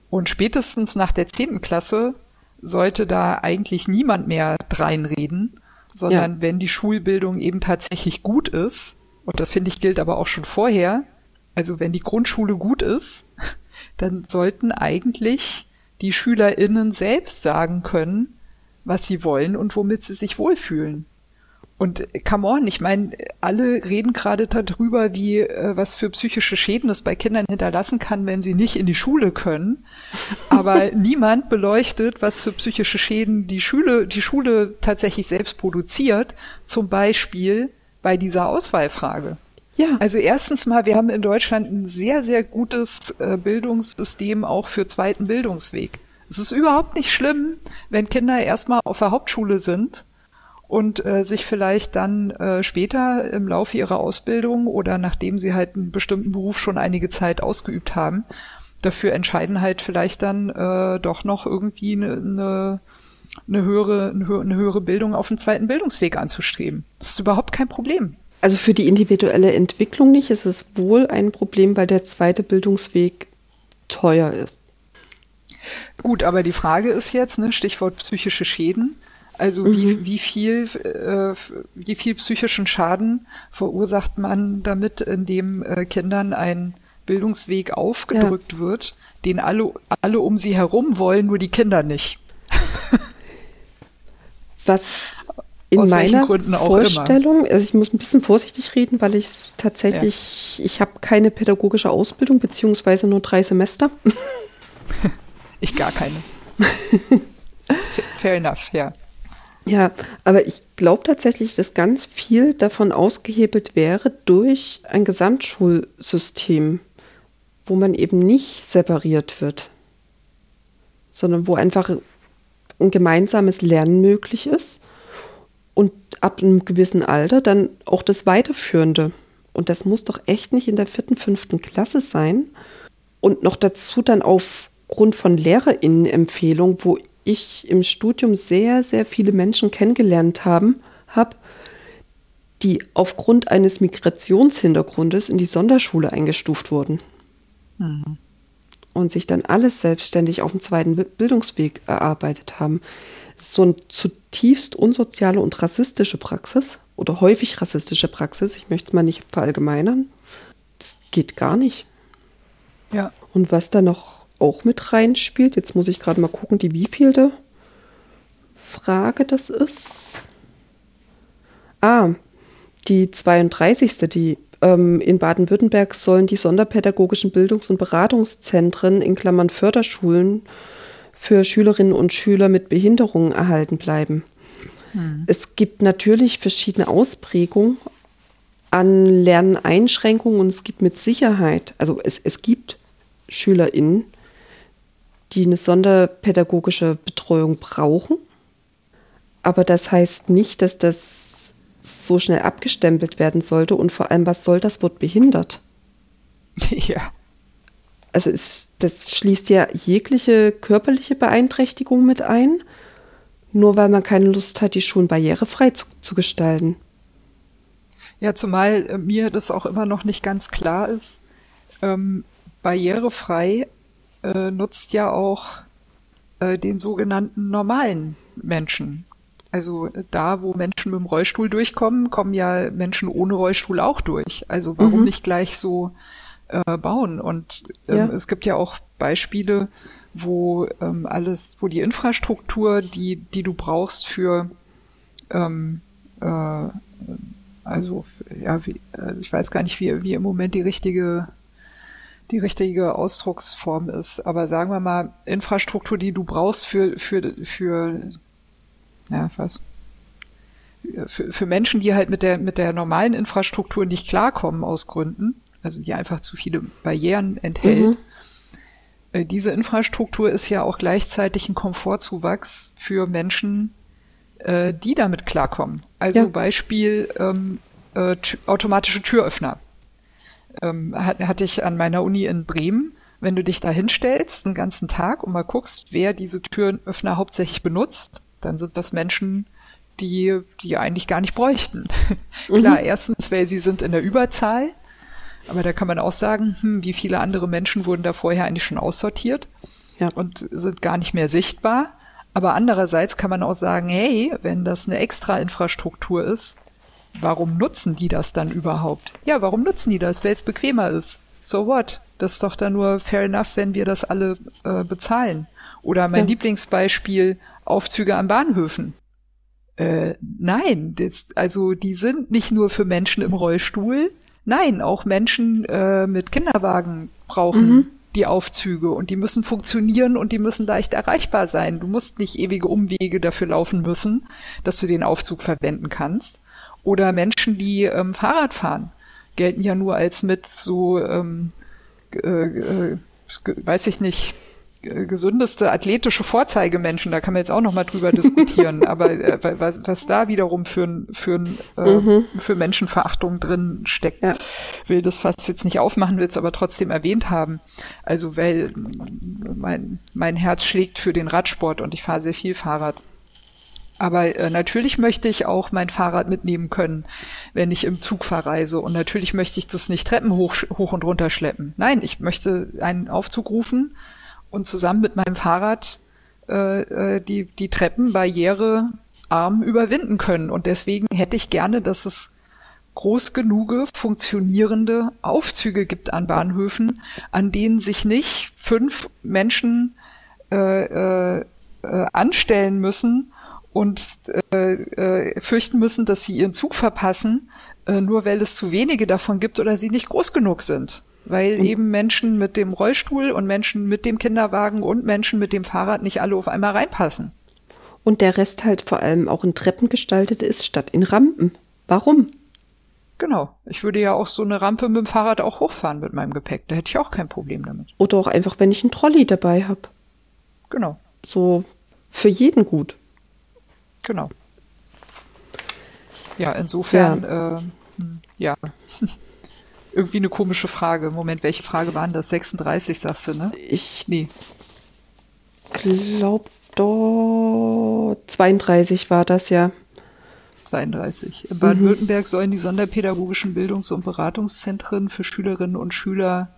Und spätestens nach der zehnten Klasse sollte da eigentlich niemand mehr dreinreden, sondern ja. wenn die Schulbildung eben tatsächlich gut ist, und das finde ich gilt aber auch schon vorher, also wenn die Grundschule gut ist, dann sollten eigentlich die SchülerInnen selbst sagen können, was sie wollen und womit sie sich wohlfühlen. Und come on, ich meine, alle reden gerade darüber, wie äh, was für psychische Schäden es bei Kindern hinterlassen kann, wenn sie nicht in die Schule können. Aber niemand beleuchtet, was für psychische Schäden die Schule, die Schule tatsächlich selbst produziert, zum Beispiel bei dieser Auswahlfrage. Ja. Also erstens mal, wir haben in Deutschland ein sehr, sehr gutes äh, Bildungssystem auch für zweiten Bildungsweg. Es ist überhaupt nicht schlimm, wenn Kinder erstmal auf der Hauptschule sind und äh, sich vielleicht dann äh, später im Laufe ihrer Ausbildung oder nachdem sie halt einen bestimmten Beruf schon einige Zeit ausgeübt haben, dafür entscheiden halt vielleicht dann äh, doch noch irgendwie eine, eine, eine, höhere, eine höhere Bildung auf dem zweiten Bildungsweg anzustreben. Das ist überhaupt kein Problem. Also für die individuelle Entwicklung nicht. Es ist wohl ein Problem, weil der zweite Bildungsweg teuer ist. Gut, aber die Frage ist jetzt, ne, Stichwort psychische Schäden. Also mhm. wie, wie viel, äh, wie viel psychischen Schaden verursacht man damit, indem äh, Kindern ein Bildungsweg aufgedrückt ja. wird, den alle, alle um sie herum wollen, nur die Kinder nicht. Was in meiner Vorstellung, also ich muss ein bisschen vorsichtig reden, weil ich tatsächlich, ja. ich habe keine pädagogische Ausbildung, beziehungsweise nur drei Semester. ich gar keine. Fair enough, ja. Ja, aber ich glaube tatsächlich, dass ganz viel davon ausgehebelt wäre durch ein Gesamtschulsystem, wo man eben nicht separiert wird, sondern wo einfach ein gemeinsames Lernen möglich ist ab einem gewissen Alter dann auch das Weiterführende. Und das muss doch echt nicht in der vierten, fünften Klasse sein. Und noch dazu dann aufgrund von LehrerInnen-Empfehlungen, wo ich im Studium sehr, sehr viele Menschen kennengelernt haben, habe, die aufgrund eines Migrationshintergrundes in die Sonderschule eingestuft wurden. Mhm. Und sich dann alles selbstständig auf dem zweiten Bildungsweg erarbeitet haben so eine zutiefst unsoziale und rassistische Praxis oder häufig rassistische Praxis, ich möchte es mal nicht verallgemeinern, das geht gar nicht. Ja. Und was da noch auch mit reinspielt, jetzt muss ich gerade mal gucken, die wievielte Frage das ist. Ah, die 32. Die ähm, in Baden-Württemberg sollen die sonderpädagogischen Bildungs- und Beratungszentren in Klammern Förderschulen für Schülerinnen und Schüler mit Behinderungen erhalten bleiben. Hm. Es gibt natürlich verschiedene Ausprägungen an Lerneinschränkungen und es gibt mit Sicherheit, also es, es gibt SchülerInnen, die eine sonderpädagogische Betreuung brauchen. Aber das heißt nicht, dass das so schnell abgestempelt werden sollte und vor allem, was soll das Wort behindert? Ja. Also es, das schließt ja jegliche körperliche Beeinträchtigung mit ein, nur weil man keine Lust hat, die Schulen barrierefrei zu, zu gestalten. Ja, zumal äh, mir das auch immer noch nicht ganz klar ist. Ähm, barrierefrei äh, nutzt ja auch äh, den sogenannten normalen Menschen. Also äh, da, wo Menschen mit dem Rollstuhl durchkommen, kommen ja Menschen ohne Rollstuhl auch durch. Also warum mhm. nicht gleich so äh, bauen? Und ähm, ja. es gibt ja auch Beispiele, wo ähm, alles, wo die Infrastruktur, die, die du brauchst für ähm, äh, also ja, wie, also ich weiß gar nicht, wie, wie im Moment die richtige die richtige Ausdrucksform ist. Aber sagen wir mal, Infrastruktur, die du brauchst für, für, für, ja, was? Für, für Menschen, die halt mit der, mit der normalen Infrastruktur nicht klarkommen aus Gründen, also die einfach zu viele Barrieren enthält. Mhm. Äh, diese Infrastruktur ist ja auch gleichzeitig ein Komfortzuwachs für Menschen, äh, die damit klarkommen. Also ja. Beispiel ähm, äh, automatische Türöffner ähm, hatte ich an meiner Uni in Bremen. Wenn du dich da hinstellst, den ganzen Tag und mal guckst, wer diese Türöffner hauptsächlich benutzt, dann sind das Menschen, die, die eigentlich gar nicht bräuchten. Mhm. Klar, erstens, weil sie sind in der Überzahl, aber da kann man auch sagen, hm, wie viele andere Menschen wurden da vorher eigentlich schon aussortiert ja. und sind gar nicht mehr sichtbar. Aber andererseits kann man auch sagen, hey, wenn das eine extra Infrastruktur ist, warum nutzen die das dann überhaupt? Ja, warum nutzen die das? Weil es bequemer ist. So what? Das ist doch dann nur fair enough, wenn wir das alle äh, bezahlen. Oder mein ja. Lieblingsbeispiel, Aufzüge an Bahnhöfen. Äh, nein, das, also die sind nicht nur für Menschen im Rollstuhl. Nein, auch Menschen äh, mit Kinderwagen brauchen mhm. die Aufzüge und die müssen funktionieren und die müssen leicht erreichbar sein. Du musst nicht ewige Umwege dafür laufen müssen, dass du den Aufzug verwenden kannst. Oder Menschen, die ähm, Fahrrad fahren, gelten ja nur als mit so, ähm, äh, äh, weiß ich nicht, gesündeste athletische Vorzeigemenschen, da kann man jetzt auch noch mal drüber diskutieren, aber äh, was, was da wiederum für, für, äh, mhm. für Menschenverachtung drin steckt, ja. will das fast jetzt nicht aufmachen, will es aber trotzdem erwähnt haben. Also weil mein, mein Herz schlägt für den Radsport und ich fahre sehr viel Fahrrad. Aber äh, natürlich möchte ich auch mein Fahrrad mitnehmen können, wenn ich im Zug verreise. Und natürlich möchte ich das nicht Treppen hoch, hoch und runter schleppen. Nein, ich möchte einen Aufzug rufen und zusammen mit meinem Fahrrad äh, äh die, die Treppen barrierearm überwinden können. Und deswegen hätte ich gerne, dass es groß genug funktionierende Aufzüge gibt an Bahnhöfen, an denen sich nicht fünf Menschen äh, äh, äh anstellen müssen, und äh, äh, fürchten müssen, dass sie ihren Zug verpassen, äh, nur weil es zu wenige davon gibt oder sie nicht groß genug sind. Weil mhm. eben Menschen mit dem Rollstuhl und Menschen mit dem Kinderwagen und Menschen mit dem Fahrrad nicht alle auf einmal reinpassen. Und der Rest halt vor allem auch in Treppen gestaltet ist, statt in Rampen. Warum? Genau. Ich würde ja auch so eine Rampe mit dem Fahrrad auch hochfahren mit meinem Gepäck. Da hätte ich auch kein Problem damit. Oder auch einfach, wenn ich einen Trolley dabei habe. Genau. So für jeden gut. Genau. Ja, insofern, ja. Äh, hm, ja. Irgendwie eine komische Frage. Moment, welche Frage waren das? 36, sagst du, ne? Ich. Nee. Glaub doch. 32 war das ja. 32. In Baden-Württemberg mhm. sollen die sonderpädagogischen Bildungs- und Beratungszentren für Schülerinnen und Schüler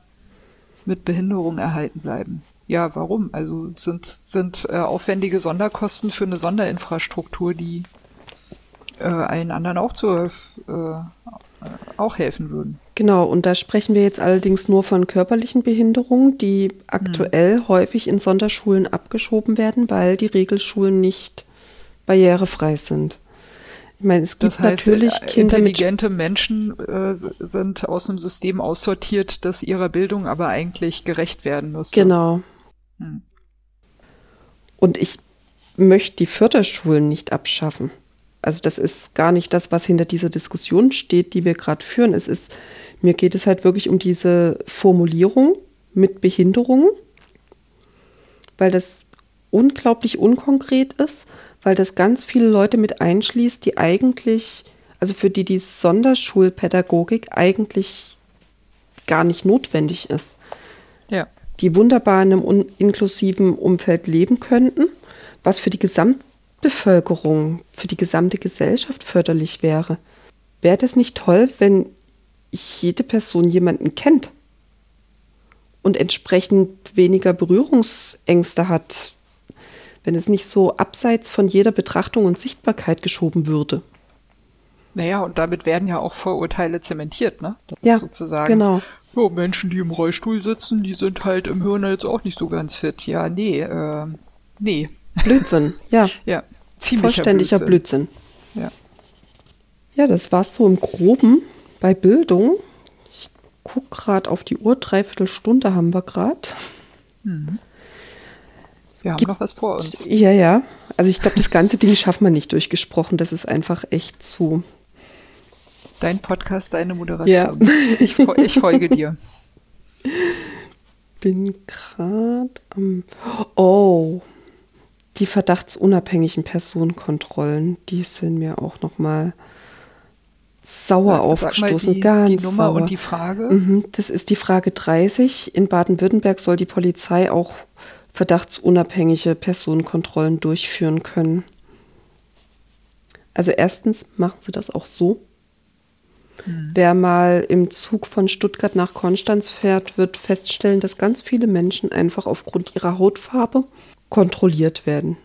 mit Behinderung erhalten bleiben. Ja, warum? Also sind, sind äh, aufwendige Sonderkosten für eine Sonderinfrastruktur, die äh, allen anderen auch zur äh, auch helfen würden. Genau, und da sprechen wir jetzt allerdings nur von körperlichen Behinderungen, die aktuell hm. häufig in Sonderschulen abgeschoben werden, weil die Regelschulen nicht barrierefrei sind. Ich meine, es gibt das heißt, natürlich äh, Kinder intelligente Menschen äh, sind aus dem System aussortiert, das ihrer Bildung aber eigentlich gerecht werden müsste. Genau. Hm. Und ich möchte die Förderschulen nicht abschaffen. Also das ist gar nicht das, was hinter dieser Diskussion steht, die wir gerade führen. Es ist, mir geht es halt wirklich um diese Formulierung mit Behinderungen, weil das unglaublich unkonkret ist, weil das ganz viele Leute mit einschließt, die eigentlich, also für die die Sonderschulpädagogik eigentlich gar nicht notwendig ist. Ja. Die wunderbar in einem inklusiven Umfeld leben könnten, was für die Gesamtbevölkerung, für die gesamte Gesellschaft förderlich wäre. Wäre das nicht toll, wenn jede Person jemanden kennt und entsprechend weniger Berührungsängste hat, wenn es nicht so abseits von jeder Betrachtung und Sichtbarkeit geschoben würde. Naja, und damit werden ja auch Vorurteile zementiert, ne? Das ja, sozusagen. Genau. Ja, Menschen, die im Rollstuhl sitzen, die sind halt im Hirn jetzt auch nicht so ganz fit. Ja, nee, äh, nee. Blödsinn, ja. ja, ziemlich. Vollständiger Blödsinn. Blödsinn. Ja. Ja, das war's so im Groben bei Bildung. Ich guck gerade auf die Uhr, dreiviertel Stunde haben wir gerade. Mhm. Wir haben Gibt, noch was vor uns. Ja, ja. Also ich glaube, das ganze Ding schaffen wir nicht durchgesprochen. Das ist einfach echt zu. Dein Podcast, deine Moderation. Ja. Ich, ich folge dir. Bin gerade am. Oh, die verdachtsunabhängigen Personenkontrollen, die sind mir auch noch mal sauer ja, aufgestoßen. Die, ganz die Nummer sauer. und die Frage? Mhm, das ist die Frage 30. In Baden-Württemberg soll die Polizei auch verdachtsunabhängige Personenkontrollen durchführen können. Also erstens machen sie das auch so. Mhm. Wer mal im Zug von Stuttgart nach Konstanz fährt, wird feststellen, dass ganz viele Menschen einfach aufgrund ihrer Hautfarbe kontrolliert werden.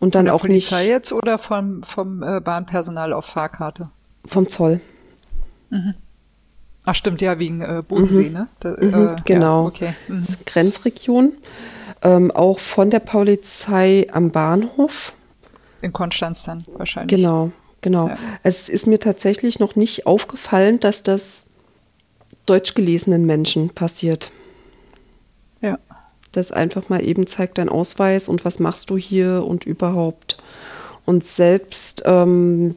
Und dann auch Polizei nicht. jetzt oder vom, vom äh, Bahnpersonal auf Fahrkarte? Vom Zoll. Mhm. Ach stimmt, ja, wegen äh, Bodensee, mhm. ne? Da, mhm, äh, genau. Ja, okay. Mhm. Das ist Grenzregion ähm, auch von der Polizei am Bahnhof. In Konstanz dann wahrscheinlich. Genau, genau. Ja. Es ist mir tatsächlich noch nicht aufgefallen, dass das deutsch gelesenen Menschen passiert. Ja. Das einfach mal eben zeigt dein Ausweis und was machst du hier und überhaupt. Und selbst ähm,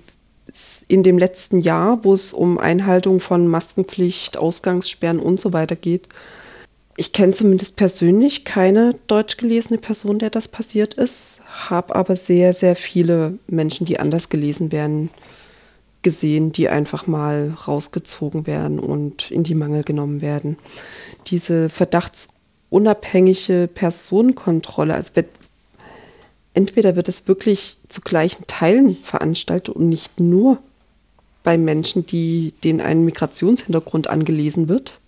in dem letzten Jahr, wo es um Einhaltung von Maskenpflicht, Ausgangssperren und so weiter geht, ich kenne zumindest persönlich keine deutsch gelesene Person, der das passiert ist, habe aber sehr, sehr viele Menschen, die anders gelesen werden, gesehen, die einfach mal rausgezogen werden und in die Mangel genommen werden. Diese verdachtsunabhängige Personenkontrolle, also wird, entweder wird es wirklich zu gleichen Teilen veranstaltet und nicht nur bei Menschen, die denen ein Migrationshintergrund angelesen wird,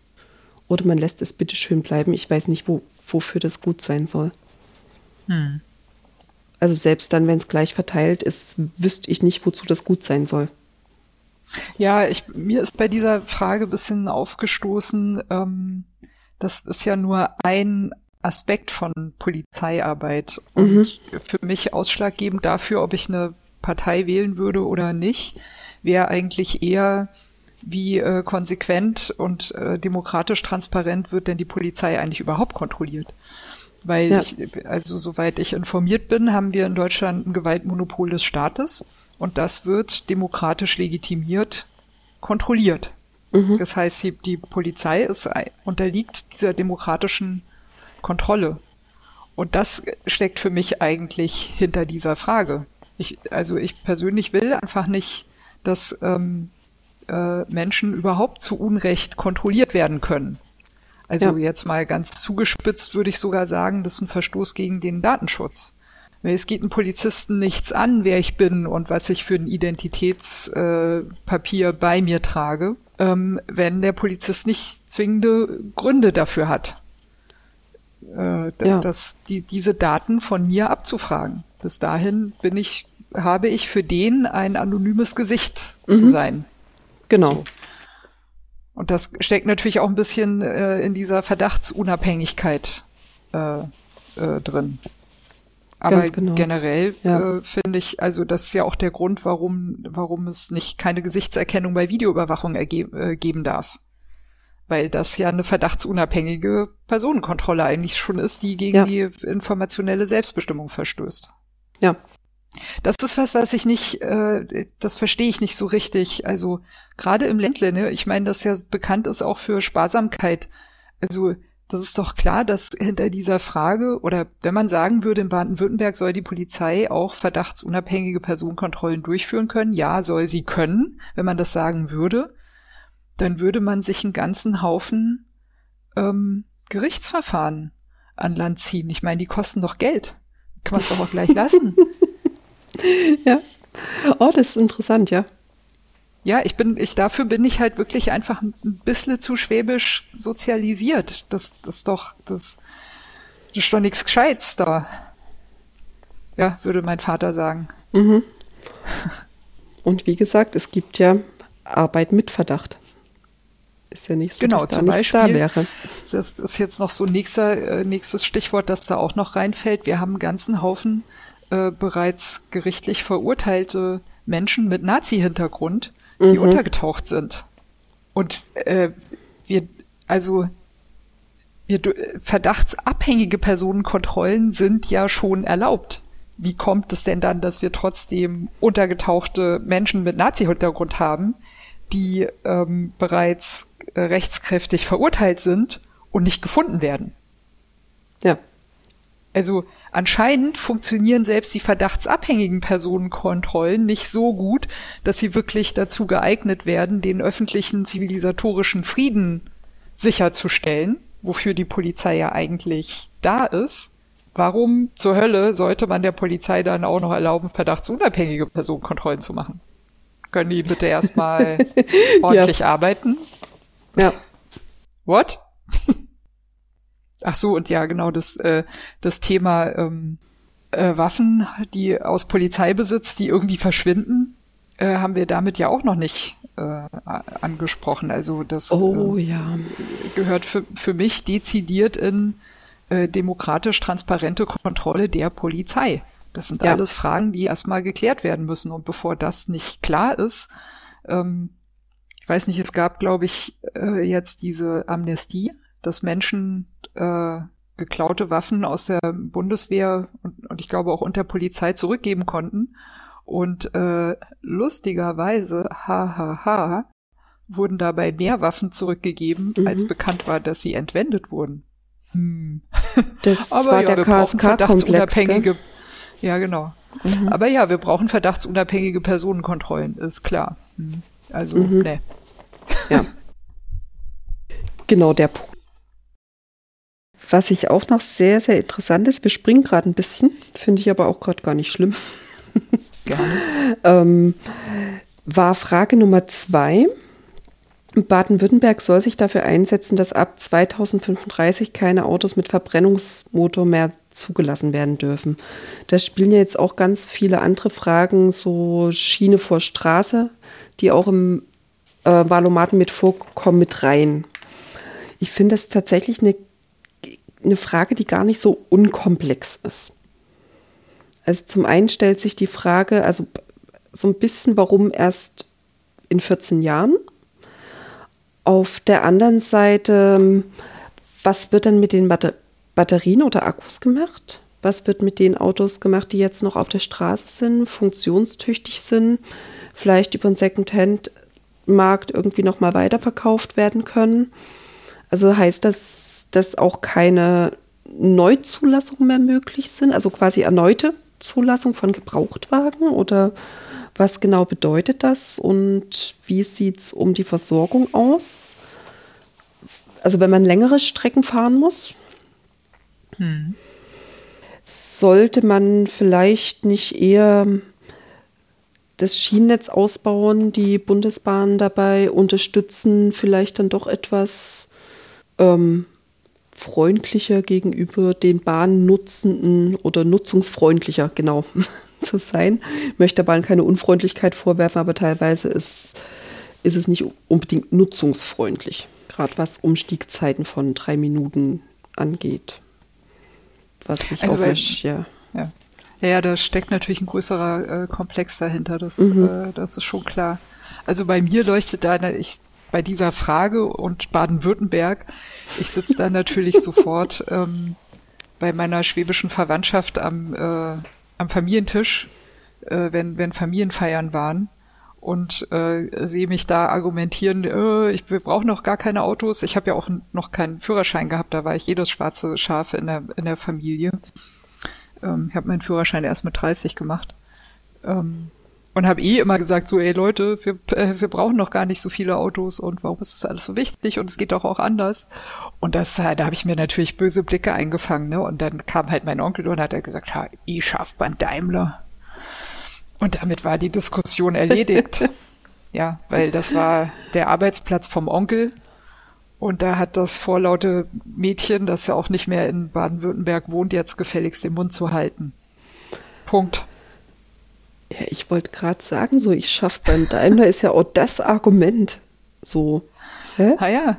oder man lässt es bitte schön bleiben. Ich weiß nicht, wo, wofür das gut sein soll. Hm. Also selbst dann, wenn es gleich verteilt ist, wüsste ich nicht, wozu das gut sein soll. Ja, ich, mir ist bei dieser Frage ein bisschen aufgestoßen, ähm, das ist ja nur ein Aspekt von Polizeiarbeit und mhm. für mich ausschlaggebend dafür, ob ich eine Partei wählen würde oder nicht, wäre eigentlich eher wie äh, konsequent und äh, demokratisch transparent wird denn die Polizei eigentlich überhaupt kontrolliert? Weil ja. ich, also soweit ich informiert bin, haben wir in Deutschland ein Gewaltmonopol des Staates und das wird demokratisch legitimiert kontrolliert. Mhm. Das heißt, die, die Polizei ist, unterliegt dieser demokratischen Kontrolle. Und das steckt für mich eigentlich hinter dieser Frage. Ich, also ich persönlich will einfach nicht, dass ähm, äh, Menschen überhaupt zu Unrecht kontrolliert werden können. Also ja. jetzt mal ganz zugespitzt würde ich sogar sagen, das ist ein Verstoß gegen den Datenschutz. Weil es geht einem Polizisten nichts an, wer ich bin und was ich für ein Identitätspapier äh, bei mir trage, ähm, wenn der Polizist nicht zwingende Gründe dafür hat, äh, ja. dass die, diese Daten von mir abzufragen. Bis dahin bin ich, habe ich für den ein anonymes Gesicht mhm. zu sein. Genau. So. Und das steckt natürlich auch ein bisschen äh, in dieser Verdachtsunabhängigkeit äh, äh, drin. Aber genau. generell ja. äh, finde ich, also das ist ja auch der Grund, warum, warum es nicht keine Gesichtserkennung bei Videoüberwachung äh, geben darf. Weil das ja eine verdachtsunabhängige Personenkontrolle eigentlich schon ist, die gegen ja. die informationelle Selbstbestimmung verstößt. Ja. Das ist was, was ich nicht, äh, das verstehe ich nicht so richtig. Also gerade im Ländle, ne, ich meine, das ja bekannt ist auch für Sparsamkeit. Also das ist doch klar, dass hinter dieser Frage oder wenn man sagen würde, in Baden-Württemberg soll die Polizei auch verdachtsunabhängige Personenkontrollen durchführen können, ja, soll sie können, wenn man das sagen würde, dann würde man sich einen ganzen Haufen ähm, Gerichtsverfahren an Land ziehen. Ich meine, die kosten doch Geld. Kann man es doch auch gleich lassen. ja. Oh, das ist interessant, ja. Ja, ich bin, ich, dafür bin ich halt wirklich einfach ein bisschen zu schwäbisch sozialisiert. Das, das doch, das, das ist doch nichts Gescheites da. Ja, würde mein Vater sagen. Mhm. Und wie gesagt, es gibt ja Arbeit mit Verdacht. Ist ja nicht so, genau, dass zum da Beispiel, da wäre. Das ist jetzt noch so nächster, äh, nächstes Stichwort, das da auch noch reinfällt. Wir haben einen ganzen Haufen äh, bereits gerichtlich verurteilte Menschen mit Nazi-Hintergrund, die mhm. untergetaucht sind. Und äh, wir, also wir, verdachtsabhängige Personenkontrollen sind ja schon erlaubt. Wie kommt es denn dann, dass wir trotzdem untergetauchte Menschen mit Nazi-Hintergrund haben, die ähm, bereits äh, rechtskräftig verurteilt sind und nicht gefunden werden? Ja. Also anscheinend funktionieren selbst die verdachtsabhängigen Personenkontrollen nicht so gut, dass sie wirklich dazu geeignet werden, den öffentlichen zivilisatorischen Frieden sicherzustellen, wofür die Polizei ja eigentlich da ist. Warum zur Hölle sollte man der Polizei dann auch noch erlauben, verdachtsunabhängige Personenkontrollen zu machen? Können die bitte erstmal ordentlich ja. arbeiten? Ja. What? Ach so, und ja, genau, das, äh, das Thema ähm, äh, Waffen, die aus Polizeibesitz, die irgendwie verschwinden, äh, haben wir damit ja auch noch nicht äh, angesprochen. Also das oh, äh, ja. gehört für, für mich dezidiert in äh, demokratisch transparente Kontrolle der Polizei. Das sind ja. alles Fragen, die erstmal geklärt werden müssen. Und bevor das nicht klar ist, ähm, ich weiß nicht, es gab, glaube ich, äh, jetzt diese Amnestie dass Menschen äh, geklaute Waffen aus der Bundeswehr und, und ich glaube auch unter Polizei zurückgeben konnten. Und äh, lustigerweise, hahaha, ha, ha, wurden dabei mehr Waffen zurückgegeben, mhm. als bekannt war, dass sie entwendet wurden. Hm. Das Aber war ja, der wir brauchen verdachtsunabhängige. Ja, genau. Mhm. Aber ja, wir brauchen verdachtsunabhängige Personenkontrollen, ist klar. Hm. Also, mhm. ne. Ja. genau der Punkt was ich auch noch sehr, sehr interessant ist, wir springen gerade ein bisschen, finde ich aber auch gerade gar nicht schlimm. ähm, war Frage Nummer zwei. Baden-Württemberg soll sich dafür einsetzen, dass ab 2035 keine Autos mit Verbrennungsmotor mehr zugelassen werden dürfen. Da spielen ja jetzt auch ganz viele andere Fragen, so Schiene vor Straße, die auch im äh, Valomaten mit vorkommen, mit rein. Ich finde das tatsächlich eine eine Frage, die gar nicht so unkomplex ist. Also zum einen stellt sich die Frage, also so ein bisschen, warum erst in 14 Jahren? Auf der anderen Seite, was wird denn mit den Batter Batterien oder Akkus gemacht? Was wird mit den Autos gemacht, die jetzt noch auf der Straße sind, funktionstüchtig sind, vielleicht über den Secondhand-Markt irgendwie nochmal weiterverkauft werden können? Also heißt das, dass auch keine Neuzulassungen mehr möglich sind, also quasi erneute Zulassung von Gebrauchtwagen oder was genau bedeutet das und wie sieht es um die Versorgung aus? Also wenn man längere Strecken fahren muss, hm. sollte man vielleicht nicht eher das Schienennetz ausbauen, die Bundesbahn dabei unterstützen, vielleicht dann doch etwas ähm, freundlicher gegenüber den Bahnnutzenden oder nutzungsfreundlicher, genau, zu sein. Ich möchte der Bahn keine Unfreundlichkeit vorwerfen, aber teilweise ist, ist es nicht unbedingt nutzungsfreundlich, gerade was Umstiegzeiten von drei Minuten angeht. Was ich also auch weil, ja. ja. Ja, da steckt natürlich ein größerer äh, Komplex dahinter, das, mhm. äh, das ist schon klar. Also bei mir leuchtet da, ich, bei dieser Frage und Baden-Württemberg, ich sitze da natürlich sofort ähm, bei meiner schwäbischen Verwandtschaft am, äh, am Familientisch, äh, wenn, wenn Familienfeiern waren und äh, sehe mich da argumentieren, äh, ich, wir brauchen noch gar keine Autos. Ich habe ja auch noch keinen Führerschein gehabt, da war ich jedes schwarze Schaf in der, in der Familie. Ähm, ich habe meinen Führerschein erst mit 30 gemacht. Ähm, und habe eh immer gesagt, so, ey Leute, wir, äh, wir brauchen noch gar nicht so viele Autos und warum ist das alles so wichtig und es geht doch auch anders. Und das, äh, da habe ich mir natürlich böse Blicke eingefangen, ne? Und dann kam halt mein Onkel und hat er gesagt, ha, ich schaff beim Daimler. Und damit war die Diskussion erledigt. ja, weil das war der Arbeitsplatz vom Onkel. Und da hat das vorlaute Mädchen, das ja auch nicht mehr in Baden-Württemberg wohnt, jetzt gefälligst den Mund zu halten. Punkt. Ja, ich wollte gerade sagen, so ich schaff beim Daimler ist ja auch das Argument. So. Hä? Ah ja.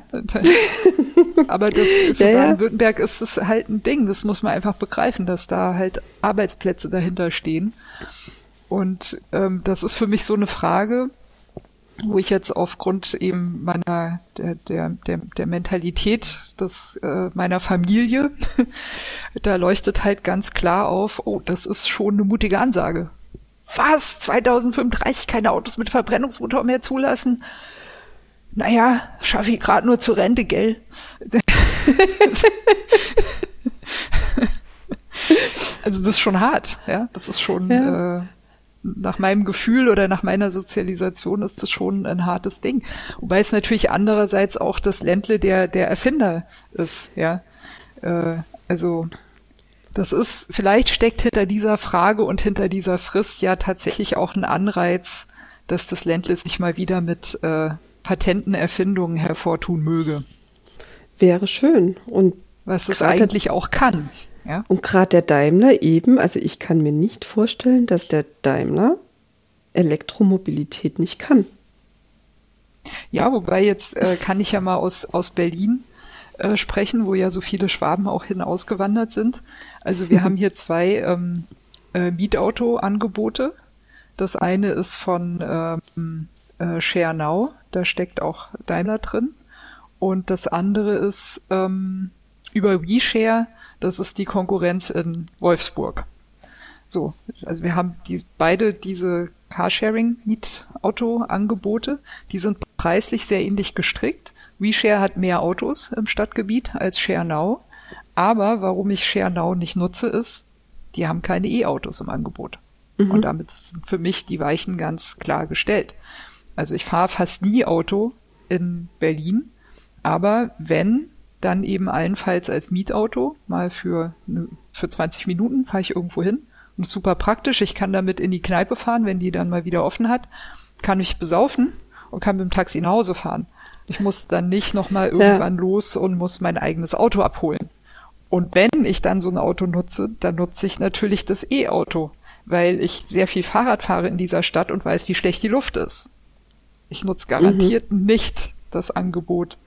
Aber das, für ja, Baden-Württemberg ist es halt ein Ding. Das muss man einfach begreifen, dass da halt Arbeitsplätze dahinter stehen. Und ähm, das ist für mich so eine Frage, wo ich jetzt aufgrund eben meiner der der der, der Mentalität des äh, meiner Familie da leuchtet halt ganz klar auf, oh, das ist schon eine mutige Ansage was, 2035 keine Autos mit Verbrennungsmotor mehr zulassen? Naja, schaffe ich gerade nur zur Rente, gell? also das ist schon hart, ja. Das ist schon ja. äh, nach meinem Gefühl oder nach meiner Sozialisation ist das schon ein hartes Ding. Wobei es natürlich andererseits auch das Ländle der der Erfinder ist, ja. Äh, also das ist, vielleicht steckt hinter dieser Frage und hinter dieser Frist ja tatsächlich auch ein Anreiz, dass das Ländle sich mal wieder mit äh, Patenten, Erfindungen hervortun möge. Wäre schön. Und was es eigentlich auch kann. Ja? Und gerade der Daimler eben, also ich kann mir nicht vorstellen, dass der Daimler Elektromobilität nicht kann. Ja, wobei jetzt äh, kann ich ja mal aus, aus Berlin äh, sprechen, wo ja so viele Schwaben auch hin ausgewandert sind. Also wir haben hier zwei ähm, äh, Mietauto-Angebote. Das eine ist von ähm, äh, Share Now, da steckt auch Daimler drin. Und das andere ist ähm, über WeShare, das ist die Konkurrenz in Wolfsburg. So, also wir haben die, beide diese Carsharing-Mietauto-Angebote, die sind preislich sehr ähnlich gestrickt. WeShare hat mehr Autos im Stadtgebiet als ShareNow. Aber warum ich ShareNow nicht nutze, ist, die haben keine E-Autos im Angebot. Mhm. Und damit sind für mich die Weichen ganz klar gestellt. Also ich fahre fast nie Auto in Berlin, aber wenn, dann eben allenfalls als Mietauto, mal für, für 20 Minuten fahre ich irgendwo hin. Und super praktisch, ich kann damit in die Kneipe fahren, wenn die dann mal wieder offen hat, kann mich besaufen und kann mit dem Taxi nach Hause fahren. Ich muss dann nicht nochmal irgendwann ja. los und muss mein eigenes Auto abholen. Und wenn ich dann so ein Auto nutze, dann nutze ich natürlich das E-Auto, weil ich sehr viel Fahrrad fahre in dieser Stadt und weiß, wie schlecht die Luft ist. Ich nutze garantiert mhm. nicht das Angebot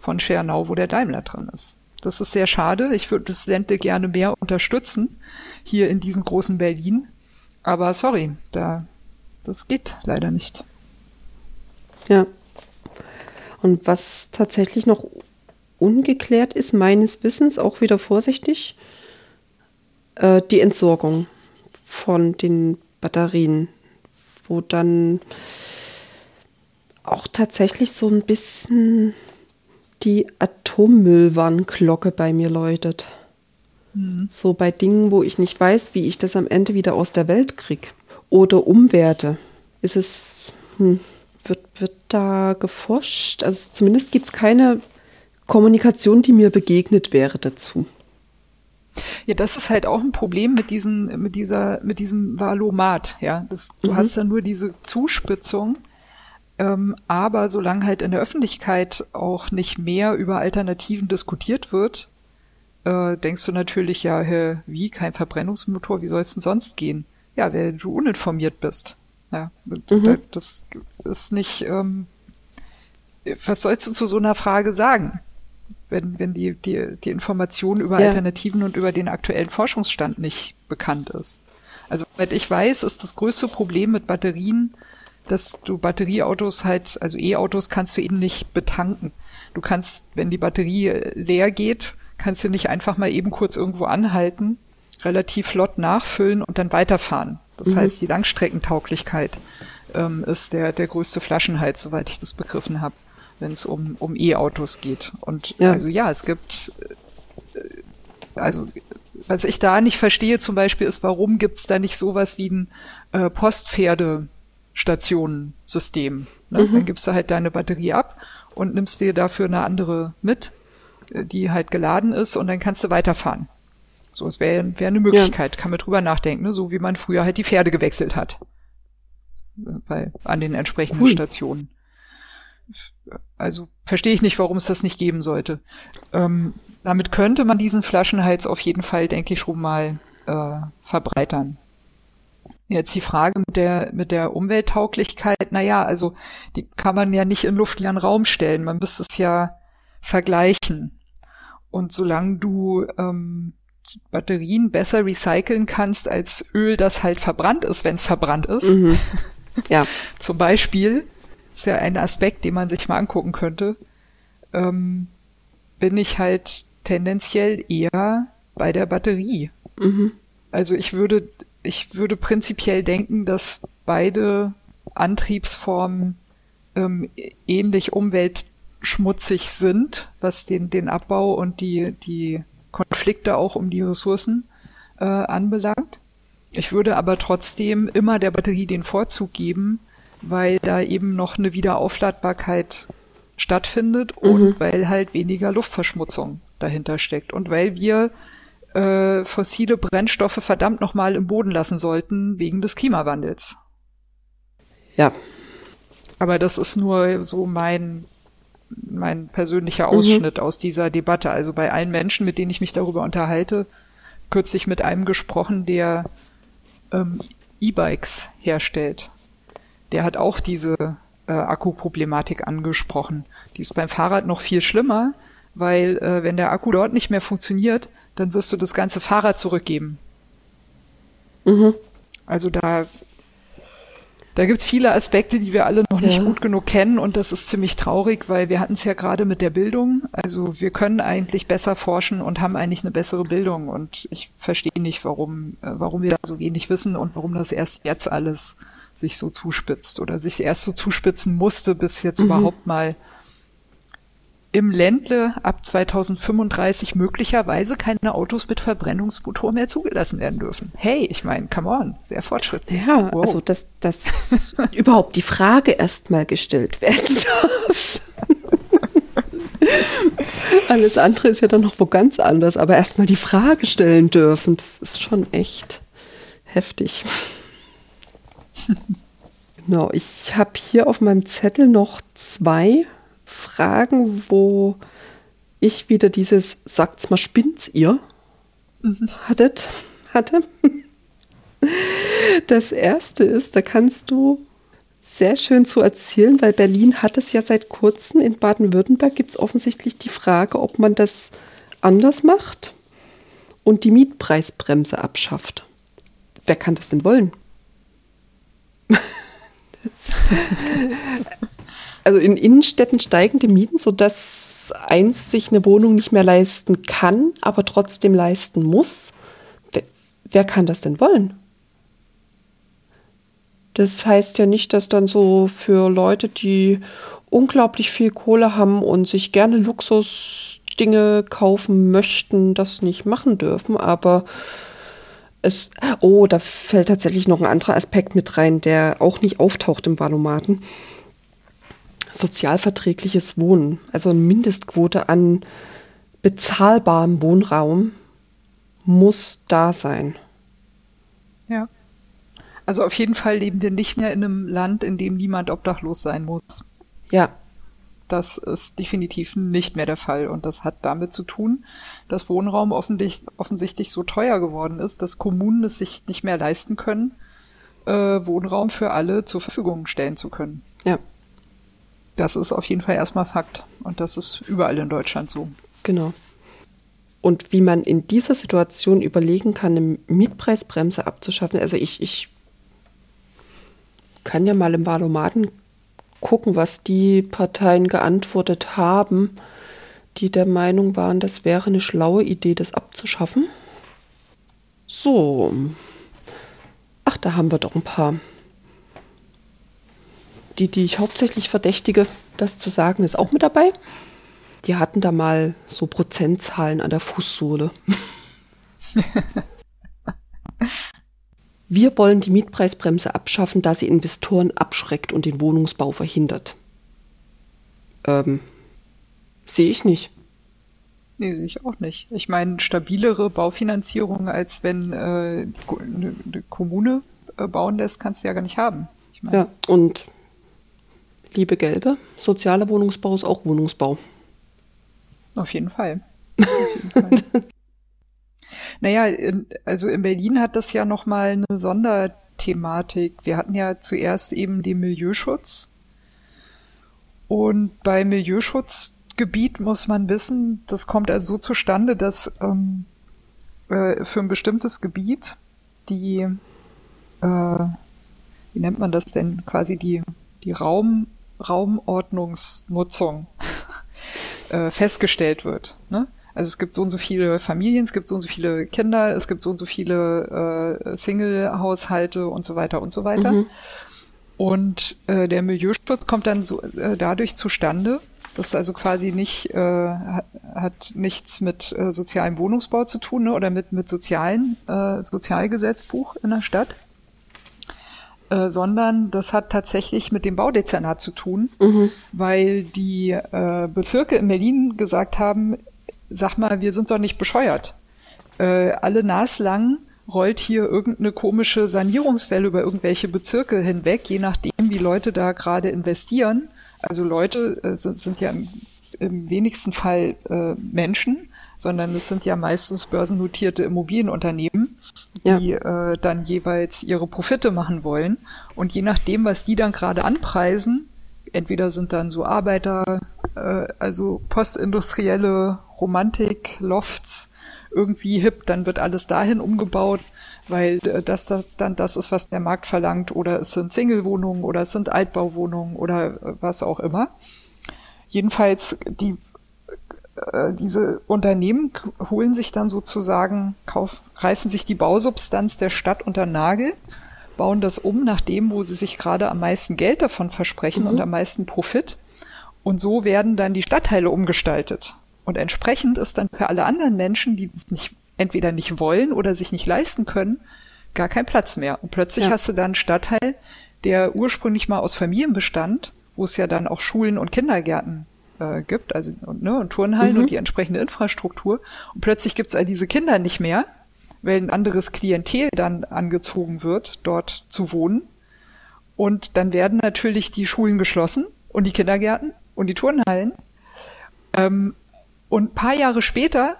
von Schernau, wo der Daimler drin ist. Das ist sehr schade. Ich würde das Ländle gerne mehr unterstützen, hier in diesem großen Berlin. Aber sorry, da, das geht leider nicht. Ja, und was tatsächlich noch ungeklärt ist, meines Wissens, auch wieder vorsichtig, äh, die Entsorgung von den Batterien, wo dann auch tatsächlich so ein bisschen die Atommüllwarnglocke bei mir läutet. Mhm. So bei Dingen, wo ich nicht weiß, wie ich das am Ende wieder aus der Welt kriege oder umwerte, ist es hm, wird, wird da geforscht? Also zumindest gibt es keine Kommunikation, die mir begegnet wäre dazu. Ja, das ist halt auch ein Problem mit diesen, mit dieser, mit diesem Valomat, ja. Das, du mhm. hast ja nur diese Zuspitzung, ähm, aber solange halt in der Öffentlichkeit auch nicht mehr über Alternativen diskutiert wird, äh, denkst du natürlich, ja, hä, wie, kein Verbrennungsmotor, wie soll es denn sonst gehen? Ja, wenn du uninformiert bist. Ja, mhm. das ist nicht, ähm, was sollst du zu so einer Frage sagen? Wenn, wenn die, die, die Information über ja. Alternativen und über den aktuellen Forschungsstand nicht bekannt ist. Also, soweit ich weiß, ist das größte Problem mit Batterien, dass du Batterieautos halt, also E-Autos kannst du eben nicht betanken. Du kannst, wenn die Batterie leer geht, kannst du nicht einfach mal eben kurz irgendwo anhalten, relativ flott nachfüllen und dann weiterfahren. Das mhm. heißt, die Langstreckentauglichkeit ähm, ist der, der größte Flaschenhals, soweit ich das begriffen habe, wenn es um, um E-Autos geht. Und ja. also ja, es gibt, äh, also was ich da nicht verstehe zum Beispiel ist, warum gibt's da nicht sowas wie ein äh, Postpferdestationensystem? Ne? Mhm. Dann gibst du halt deine Batterie ab und nimmst dir dafür eine andere mit, äh, die halt geladen ist und dann kannst du weiterfahren. So, es wäre wär eine Möglichkeit, ja. kann man drüber nachdenken, ne? so wie man früher halt die Pferde gewechselt hat. Äh, bei, an den entsprechenden Hui. Stationen. Also verstehe ich nicht, warum es das nicht geben sollte. Ähm, damit könnte man diesen Flaschenhals auf jeden Fall, denke ich, schon mal äh, verbreitern. Jetzt die Frage mit der, mit der Umwelttauglichkeit, naja, also die kann man ja nicht in luftleeren Raum stellen, man müsste es ja vergleichen. Und solange du ähm, Batterien besser recyceln kannst als Öl, das halt verbrannt ist, wenn es verbrannt ist, mhm. ja. zum Beispiel, ist ja ein Aspekt, den man sich mal angucken könnte, ähm, bin ich halt tendenziell eher bei der Batterie. Mhm. Also ich würde, ich würde prinzipiell denken, dass beide Antriebsformen ähm, ähnlich umweltschmutzig sind, was den, den Abbau und die, die Konflikte auch um die Ressourcen äh, anbelangt. Ich würde aber trotzdem immer der Batterie den Vorzug geben, weil da eben noch eine Wiederaufladbarkeit stattfindet mhm. und weil halt weniger Luftverschmutzung dahinter steckt und weil wir äh, fossile Brennstoffe verdammt nochmal im Boden lassen sollten wegen des Klimawandels. Ja. Aber das ist nur so mein mein persönlicher mhm. Ausschnitt mhm. aus dieser Debatte. Also bei allen Menschen, mit denen ich mich darüber unterhalte, kürzlich mit einem gesprochen, der ähm, E-Bikes herstellt. Der hat auch diese äh, Akkuproblematik angesprochen. Die ist beim Fahrrad noch viel schlimmer, weil äh, wenn der Akku dort nicht mehr funktioniert, dann wirst du das ganze Fahrrad zurückgeben. Mhm. Also da, da gibt's viele Aspekte, die wir alle noch nicht gut genug kennen und das ist ziemlich traurig, weil wir hatten es ja gerade mit der Bildung. Also wir können eigentlich besser forschen und haben eigentlich eine bessere Bildung und ich verstehe nicht, warum, äh, warum wir da so wenig wissen und warum das erst jetzt alles sich so zuspitzt oder sich erst so zuspitzen musste, bis jetzt mhm. überhaupt mal im Ländle ab 2035 möglicherweise keine Autos mit Verbrennungsmotor mehr zugelassen werden dürfen. Hey, ich meine, come on, sehr fortschrittlich. Ja, wow. also dass, dass überhaupt die Frage erstmal gestellt werden darf. Alles andere ist ja dann noch wo ganz anders, aber erstmal die Frage stellen dürfen, das ist schon echt heftig. genau, ich habe hier auf meinem Zettel noch zwei Fragen, wo ich wieder dieses Sagt's mal, spinnt's ihr? Mhm. Hattet, hatte. Das erste ist, da kannst du sehr schön zu erzählen, weil Berlin hat es ja seit kurzem. In Baden-Württemberg gibt es offensichtlich die Frage, ob man das anders macht und die Mietpreisbremse abschafft. Wer kann das denn wollen? also in Innenstädten steigen die Mieten, sodass eins sich eine Wohnung nicht mehr leisten kann, aber trotzdem leisten muss. Wer, wer kann das denn wollen? Das heißt ja nicht, dass dann so für Leute, die unglaublich viel Kohle haben und sich gerne Luxusdinge kaufen möchten, das nicht machen dürfen. Aber es, oh, da fällt tatsächlich noch ein anderer Aspekt mit rein, der auch nicht auftaucht im Valomaten sozialverträgliches Wohnen, also eine Mindestquote an bezahlbarem Wohnraum muss da sein. Ja. Also auf jeden Fall leben wir nicht mehr in einem Land, in dem niemand obdachlos sein muss. Ja. Das ist definitiv nicht mehr der Fall. Und das hat damit zu tun, dass Wohnraum offensichtlich so teuer geworden ist, dass Kommunen es sich nicht mehr leisten können, äh, Wohnraum für alle zur Verfügung stellen zu können. Ja. Das ist auf jeden Fall erstmal Fakt. Und das ist überall in Deutschland so. Genau. Und wie man in dieser Situation überlegen kann, eine Mietpreisbremse abzuschaffen. Also ich, ich kann ja mal im Wahlomaten gucken, was die Parteien geantwortet haben, die der Meinung waren, das wäre eine schlaue Idee, das abzuschaffen. So. Ach, da haben wir doch ein paar. Die, die ich hauptsächlich verdächtige, das zu sagen, ist auch mit dabei. Die hatten da mal so Prozentzahlen an der Fußsohle. Wir wollen die Mietpreisbremse abschaffen, da sie Investoren abschreckt und den Wohnungsbau verhindert. Ähm, sehe ich nicht. Nee, sehe ich auch nicht. Ich meine, stabilere Baufinanzierung, als wenn äh, eine, Kommune äh, bauen lässt, kannst du ja gar nicht haben. Ich mein, ja, und liebe Gelbe, sozialer Wohnungsbau ist auch Wohnungsbau. Auf jeden Fall. Auf jeden Fall. naja, in, also in Berlin hat das ja nochmal eine Sonderthematik. Wir hatten ja zuerst eben den Milieuschutz. Und bei Milieuschutzgebiet muss man wissen, das kommt also so zustande, dass ähm, äh, für ein bestimmtes Gebiet die, äh, wie nennt man das denn, quasi die, die Raum, Raumordnungsnutzung äh, festgestellt wird. Ne? Also es gibt so und so viele Familien, es gibt so und so viele Kinder, es gibt so und so viele äh, Single-Haushalte und so weiter und so weiter. Mhm. Und äh, der Milieuschutz kommt dann so äh, dadurch zustande, das ist also quasi nicht, äh, hat nichts mit äh, sozialem Wohnungsbau zu tun ne, oder mit, mit sozialen, äh, Sozialgesetzbuch in der Stadt, äh, sondern das hat tatsächlich mit dem Baudezernat zu tun, mhm. weil die äh, Bezirke in Berlin gesagt haben, sag mal, wir sind doch nicht bescheuert. Äh, alle naslang rollt hier irgendeine komische Sanierungswelle über irgendwelche Bezirke hinweg, je nachdem, wie Leute da gerade investieren. Also Leute äh, sind, sind ja im, im wenigsten Fall äh, Menschen, sondern es sind ja meistens börsennotierte Immobilienunternehmen, die ja. äh, dann jeweils ihre Profite machen wollen. Und je nachdem, was die dann gerade anpreisen, entweder sind dann so Arbeiter, äh, also postindustrielle Romantik, Lofts, irgendwie hip, dann wird alles dahin umgebaut, weil äh, das, das dann das ist, was der Markt verlangt, oder es sind Single-Wohnungen oder es sind Altbauwohnungen oder äh, was auch immer. Jedenfalls die äh, diese Unternehmen holen sich dann sozusagen, kauf, reißen sich die Bausubstanz der Stadt unter Nagel, bauen das um nach dem, wo sie sich gerade am meisten Geld davon versprechen mhm. und am meisten Profit. Und so werden dann die Stadtteile umgestaltet. Und entsprechend ist dann für alle anderen Menschen, die es nicht, entweder nicht wollen oder sich nicht leisten können, gar kein Platz mehr. Und plötzlich ja. hast du dann einen Stadtteil, der ursprünglich mal aus Familien bestand, wo es ja dann auch Schulen und Kindergärten äh, gibt, also und, ne, und Turnhallen mhm. und die entsprechende Infrastruktur. Und plötzlich gibt's all diese Kinder nicht mehr, weil ein anderes Klientel dann angezogen wird, dort zu wohnen. Und dann werden natürlich die Schulen geschlossen und die Kindergärten und die Turnhallen. Ähm, und paar Jahre später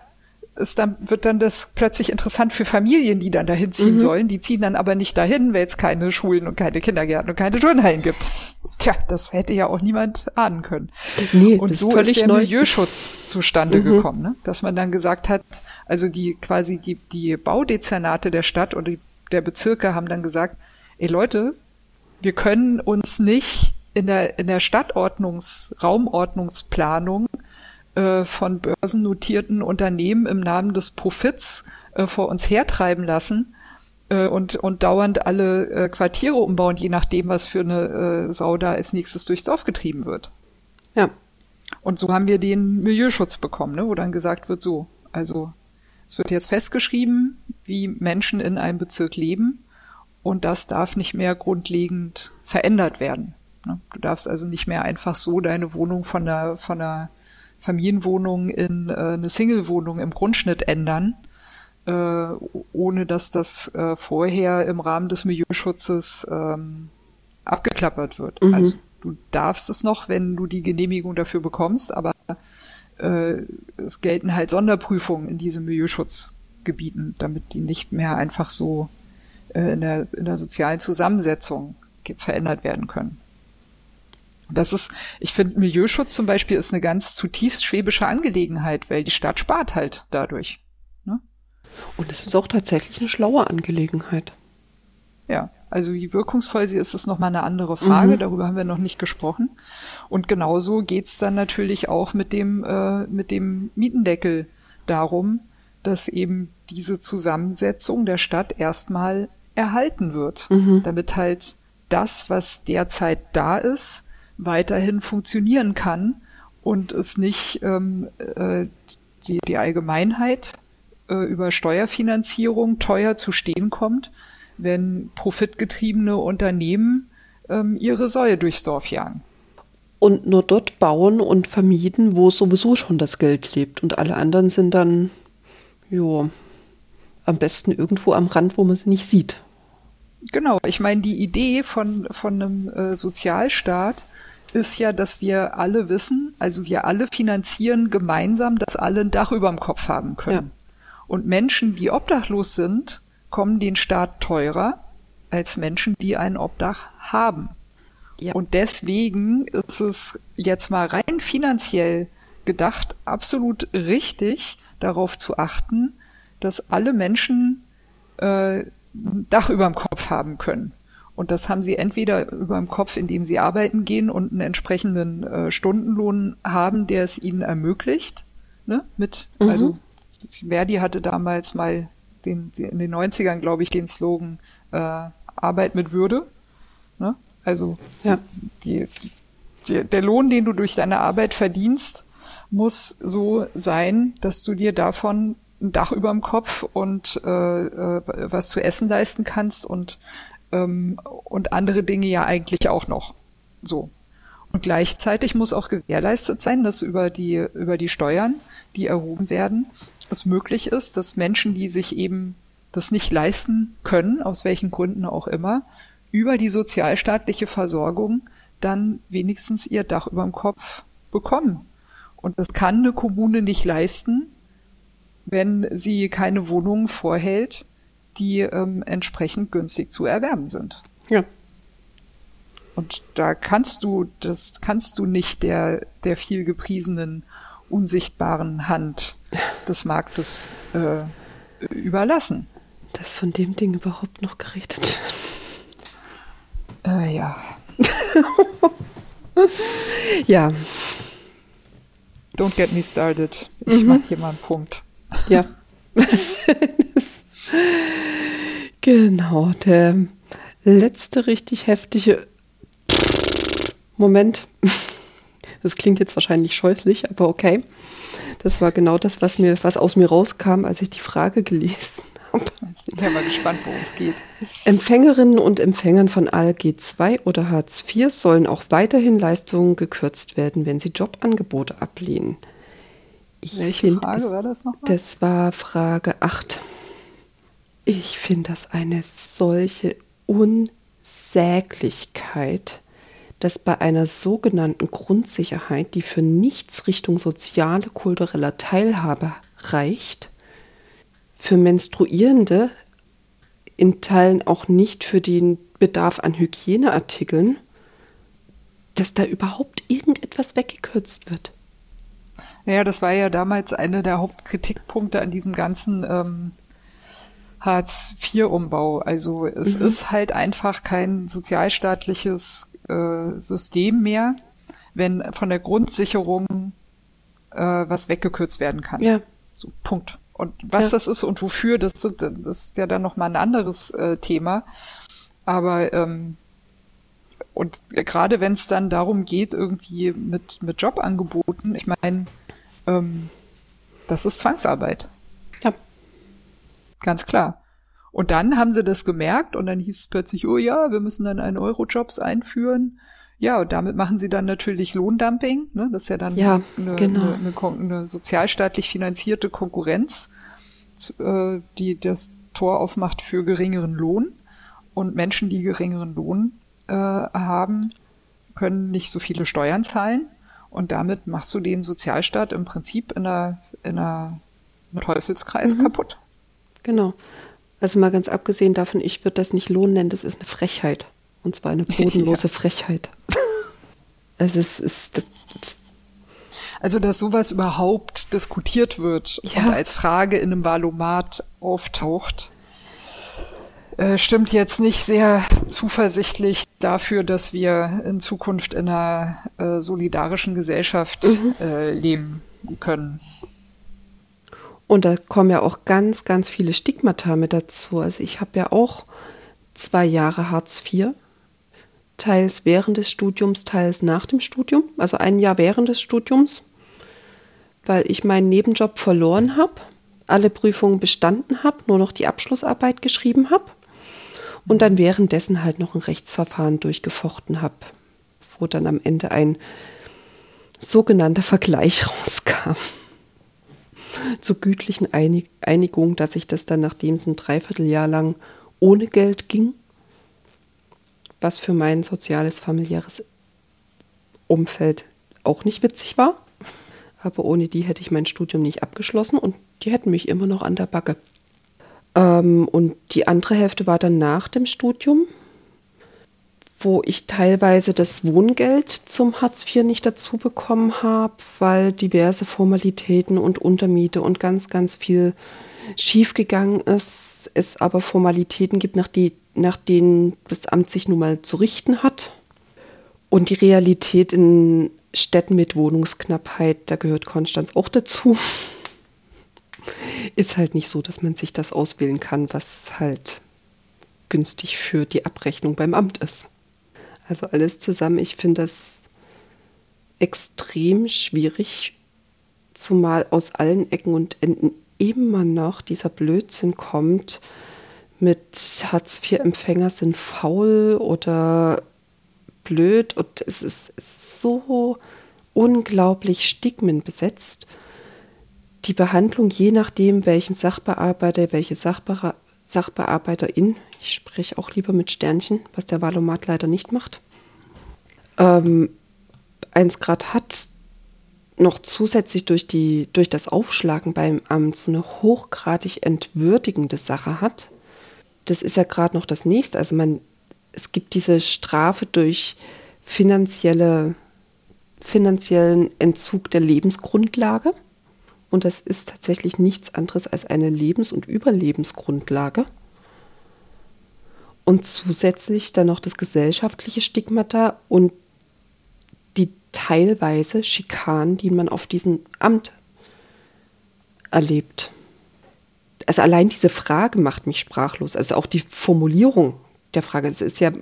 ist dann, wird dann das plötzlich interessant für Familien, die dann dahin ziehen mhm. sollen. Die ziehen dann aber nicht dahin, weil es keine Schulen und keine Kindergärten und keine Turnhallen gibt. Tja, das hätte ja auch niemand ahnen können. Nee, und so ist der neu. Milieuschutz zustande mhm. gekommen, ne? dass man dann gesagt hat, also die quasi die, die Baudezernate der Stadt oder der Bezirke haben dann gesagt, ey Leute, wir können uns nicht in der, in der Stadtordnungs, Raumordnungsplanung äh, von börsennotierten Unternehmen im Namen des Profits äh, vor uns hertreiben lassen äh, und, und dauernd alle äh, Quartiere umbauen, je nachdem, was für eine äh, Sau da als nächstes durchs Dorf getrieben wird. Ja. Und so haben wir den Milieuschutz bekommen, ne, wo dann gesagt wird, so, also es wird jetzt festgeschrieben, wie Menschen in einem Bezirk leben und das darf nicht mehr grundlegend verändert werden. Ne? Du darfst also nicht mehr einfach so deine Wohnung von der, von der Familienwohnung in äh, eine Single-Wohnung im Grundschnitt ändern, äh, ohne dass das äh, vorher im Rahmen des Milieuschutzes ähm, abgeklappert wird. Mhm. Also du darfst es noch, wenn du die Genehmigung dafür bekommst, aber äh, es gelten halt Sonderprüfungen in diesen Milieuschutzgebieten, damit die nicht mehr einfach so äh, in, der, in der sozialen Zusammensetzung verändert werden können. Das ist, ich finde, Milieuschutz zum Beispiel ist eine ganz zutiefst schwäbische Angelegenheit, weil die Stadt spart halt dadurch. Ne? Und es ist auch tatsächlich eine schlaue Angelegenheit. Ja, also wie wirkungsvoll sie ist, ist nochmal eine andere Frage. Mhm. Darüber haben wir noch nicht gesprochen. Und genauso geht's dann natürlich auch mit dem, äh, mit dem Mietendeckel darum, dass eben diese Zusammensetzung der Stadt erstmal erhalten wird, mhm. damit halt das, was derzeit da ist, weiterhin funktionieren kann und es nicht ähm, äh, die, die Allgemeinheit äh, über Steuerfinanzierung teuer zu stehen kommt, wenn profitgetriebene Unternehmen ähm, ihre Säue durchs Dorf jagen. Und nur dort bauen und vermieten, wo sowieso schon das Geld lebt. Und alle anderen sind dann, jo, am besten irgendwo am Rand, wo man sie nicht sieht. Genau, ich meine, die Idee von, von einem äh, Sozialstaat ist ja, dass wir alle wissen, also wir alle finanzieren gemeinsam, dass alle ein Dach über dem Kopf haben können. Ja. Und Menschen, die obdachlos sind, kommen den Staat teurer als Menschen, die ein Obdach haben. Ja. Und deswegen ist es jetzt mal rein finanziell gedacht absolut richtig, darauf zu achten, dass alle Menschen äh, ein Dach über dem Kopf haben können. Und das haben sie entweder über dem Kopf, indem sie arbeiten gehen und einen entsprechenden äh, Stundenlohn haben, der es ihnen ermöglicht. Ne? Mit, mhm. also Verdi hatte damals mal den, in den 90ern, glaube ich, den Slogan äh, Arbeit mit Würde. Ne? Also ja. die, die, der Lohn, den du durch deine Arbeit verdienst, muss so sein, dass du dir davon ein Dach über dem Kopf und äh, äh, was zu essen leisten kannst und ähm, und andere Dinge ja eigentlich auch noch. So. Und gleichzeitig muss auch gewährleistet sein, dass über die über die Steuern, die erhoben werden, es möglich ist, dass Menschen, die sich eben das nicht leisten können, aus welchen Gründen auch immer, über die sozialstaatliche Versorgung dann wenigstens ihr Dach über dem Kopf bekommen. Und das kann eine Kommune nicht leisten, wenn sie keine Wohnungen vorhält, die ähm, entsprechend günstig zu erwerben sind. Ja. Und da kannst du, das kannst du nicht der, der viel gepriesenen unsichtbaren Hand des Marktes äh, überlassen. Dass von dem Ding überhaupt noch geredet äh, ja. ja. Don't get me started. Ich mhm. mach hier mal einen Punkt. Ja. genau, der letzte richtig heftige Moment. Das klingt jetzt wahrscheinlich scheußlich, aber okay. Das war genau das, was mir, was aus mir rauskam, als ich die Frage gelesen habe. Jetzt bin ich ja mal gespannt, worum es geht. Empfängerinnen und Empfängern von ALG II oder Hartz IV sollen auch weiterhin Leistungen gekürzt werden, wenn sie Jobangebote ablehnen. Ich Welche Frage war das nochmal? Das war Frage 8. Ich finde das eine solche Unsäglichkeit dass bei einer sogenannten Grundsicherheit, die für nichts Richtung soziale, kulturelle Teilhabe reicht, für Menstruierende in Teilen auch nicht für den Bedarf an Hygieneartikeln, dass da überhaupt irgendetwas weggekürzt wird. Ja, das war ja damals einer der Hauptkritikpunkte an diesem ganzen ähm, Hartz-IV-Umbau. Also es mhm. ist halt einfach kein sozialstaatliches äh, System mehr, wenn von der Grundsicherung äh, was weggekürzt werden kann. Ja. So, Punkt. Und was ja. das ist und wofür, das, das ist ja dann nochmal ein anderes äh, Thema. Aber ähm, und gerade wenn es dann darum geht, irgendwie mit, mit Jobangeboten, ich meine, ähm, das ist Zwangsarbeit. Ganz klar. Und dann haben sie das gemerkt und dann hieß es plötzlich, oh ja, wir müssen dann einen Eurojobs einführen. Ja, und damit machen sie dann natürlich Lohndumping. Ne? Das ist ja dann ja, eine, genau. eine, eine, eine, sozialstaatlich finanzierte Konkurrenz, äh, die das Tor aufmacht für geringeren Lohn. Und Menschen, die geringeren Lohn äh, haben, können nicht so viele Steuern zahlen. Und damit machst du den Sozialstaat im Prinzip in einer, in einer, einem Teufelskreis mhm. kaputt. Genau. Also mal ganz abgesehen davon, ich würde das nicht Lohn nennen, das ist eine Frechheit. Und zwar eine bodenlose ja. Frechheit. Also es ist. Also, dass sowas überhaupt diskutiert wird ja. und als Frage in einem Valomat auftaucht, äh, stimmt jetzt nicht sehr zuversichtlich dafür, dass wir in Zukunft in einer äh, solidarischen Gesellschaft mhm. äh, leben können. Und da kommen ja auch ganz, ganz viele Stigmata mit dazu. Also ich habe ja auch zwei Jahre Hartz IV, teils während des Studiums, teils nach dem Studium, also ein Jahr während des Studiums, weil ich meinen Nebenjob verloren habe, alle Prüfungen bestanden habe, nur noch die Abschlussarbeit geschrieben habe und dann währenddessen halt noch ein Rechtsverfahren durchgefochten habe, wo dann am Ende ein sogenannter Vergleich rauskam zur gütlichen Einig Einigung, dass ich das dann, nachdem es ein Dreivierteljahr lang ohne Geld ging, was für mein soziales, familiäres Umfeld auch nicht witzig war. Aber ohne die hätte ich mein Studium nicht abgeschlossen und die hätten mich immer noch an der Backe. Ähm, und die andere Hälfte war dann nach dem Studium wo ich teilweise das Wohngeld zum Hartz IV nicht dazu bekommen habe, weil diverse Formalitäten und Untermiete und ganz, ganz viel schiefgegangen ist. Es aber Formalitäten gibt, nach, die, nach denen das Amt sich nun mal zu richten hat. Und die Realität in Städten mit Wohnungsknappheit, da gehört Konstanz auch dazu, ist halt nicht so, dass man sich das auswählen kann, was halt günstig für die Abrechnung beim Amt ist. Also alles zusammen, ich finde das extrem schwierig, zumal aus allen Ecken und Enden immer noch dieser Blödsinn kommt mit Hartz-IV-Empfänger sind faul oder blöd und es ist so unglaublich stigmenbesetzt. Die Behandlung, je nachdem, welchen Sachbearbeiter, welche Sachbe Sachbearbeiterin ich spreche auch lieber mit Sternchen, was der Valomat leider nicht macht. Ähm, 1 Grad hat noch zusätzlich durch, die, durch das Aufschlagen beim Amt so eine hochgradig entwürdigende Sache hat. Das ist ja gerade noch das nächste. Also man, es gibt diese Strafe durch finanzielle, finanziellen Entzug der Lebensgrundlage. Und das ist tatsächlich nichts anderes als eine Lebens- und Überlebensgrundlage und zusätzlich dann noch das gesellschaftliche Stigmata und die teilweise Schikanen, die man auf diesem Amt erlebt. Also allein diese Frage macht mich sprachlos. Also auch die Formulierung der Frage. Es ist ja,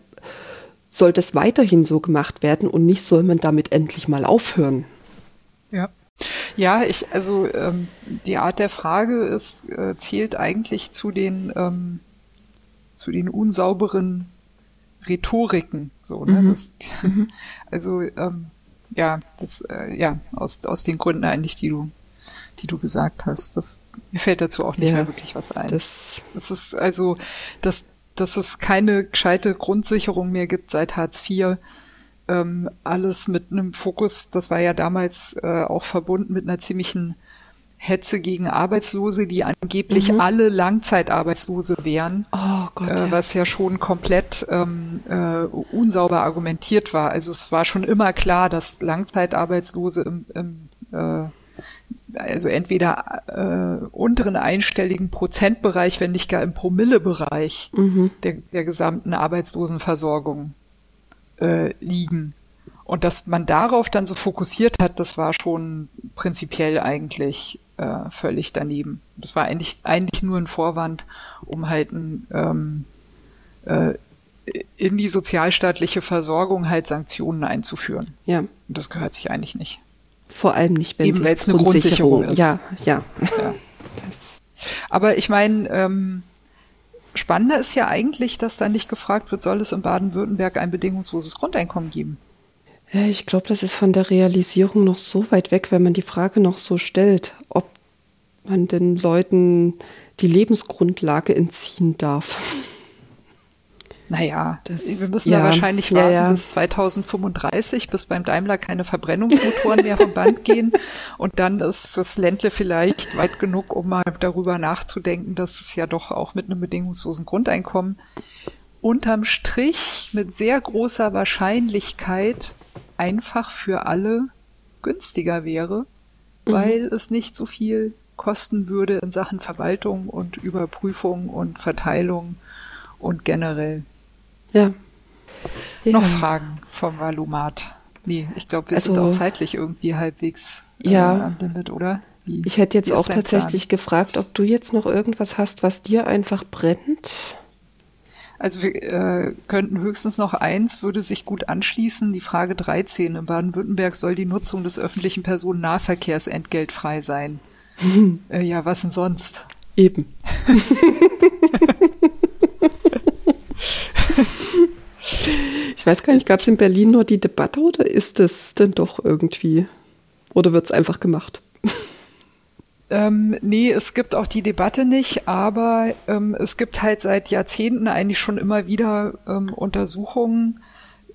soll das weiterhin so gemacht werden und nicht soll man damit endlich mal aufhören? Ja. Ja, ich, also ähm, die Art der Frage ist, äh, zählt eigentlich zu den ähm, zu den unsauberen Rhetoriken. So, ne? Mhm. Das, also ähm, ja, das äh, ja aus aus den Gründen eigentlich, die du die du gesagt hast. Das mir fällt dazu auch nicht ja, mehr wirklich was ein. Das, das ist also, dass dass es keine gescheite Grundsicherung mehr gibt seit Hartz IV. Ähm, alles mit einem Fokus, das war ja damals äh, auch verbunden mit einer ziemlichen Hetze gegen Arbeitslose, die angeblich mhm. alle Langzeitarbeitslose wären, oh Gott, äh, was ja schon komplett ähm, äh, unsauber argumentiert war. Also es war schon immer klar, dass Langzeitarbeitslose im, im äh, also entweder äh, unteren einstelligen Prozentbereich, wenn nicht gar im Promillebereich mhm. der, der gesamten Arbeitslosenversorgung äh, liegen. Und dass man darauf dann so fokussiert hat, das war schon prinzipiell eigentlich äh, völlig daneben. Das war eigentlich, eigentlich nur ein Vorwand, um halt ein, ähm, äh, in die sozialstaatliche Versorgung halt Sanktionen einzuführen. Ja. Und das gehört sich eigentlich nicht. Vor allem nicht, wenn Eben, es eine Grundsicherung ist. Ja, ja. ja. Aber ich meine, ähm, spannender ist ja eigentlich, dass da nicht gefragt wird, soll es in Baden-Württemberg ein bedingungsloses Grundeinkommen geben? Ja, ich glaube, das ist von der Realisierung noch so weit weg, wenn man die Frage noch so stellt, ob man den Leuten die Lebensgrundlage entziehen darf. Naja, das, wir müssen ja, da wahrscheinlich warten ja, ja. bis 2035, bis beim Daimler keine Verbrennungsmotoren mehr vom Band gehen. Und dann ist das Ländle vielleicht weit genug, um mal darüber nachzudenken, dass es ja doch auch mit einem bedingungslosen Grundeinkommen unterm Strich mit sehr großer Wahrscheinlichkeit einfach für alle günstiger wäre, mhm. weil es nicht so viel kosten würde in Sachen Verwaltung und Überprüfung und Verteilung und generell. Ja. ja. Noch Fragen vom Valumat? Nee, ich glaube, wir also, sind auch zeitlich irgendwie halbwegs äh, ja. am Limit, oder? Wie, ich hätte jetzt auch tatsächlich Plan? gefragt, ob du jetzt noch irgendwas hast, was dir einfach brennt. Also wir äh, könnten höchstens noch eins, würde sich gut anschließen. Die Frage 13. In Baden-Württemberg soll die Nutzung des öffentlichen Personennahverkehrs entgeltfrei sein. Äh, ja, was denn sonst? Eben. ich weiß gar nicht, gab es in Berlin nur die Debatte oder ist es denn doch irgendwie? Oder wird es einfach gemacht? Ähm, nee, es gibt auch die Debatte nicht, aber ähm, es gibt halt seit Jahrzehnten eigentlich schon immer wieder ähm, Untersuchungen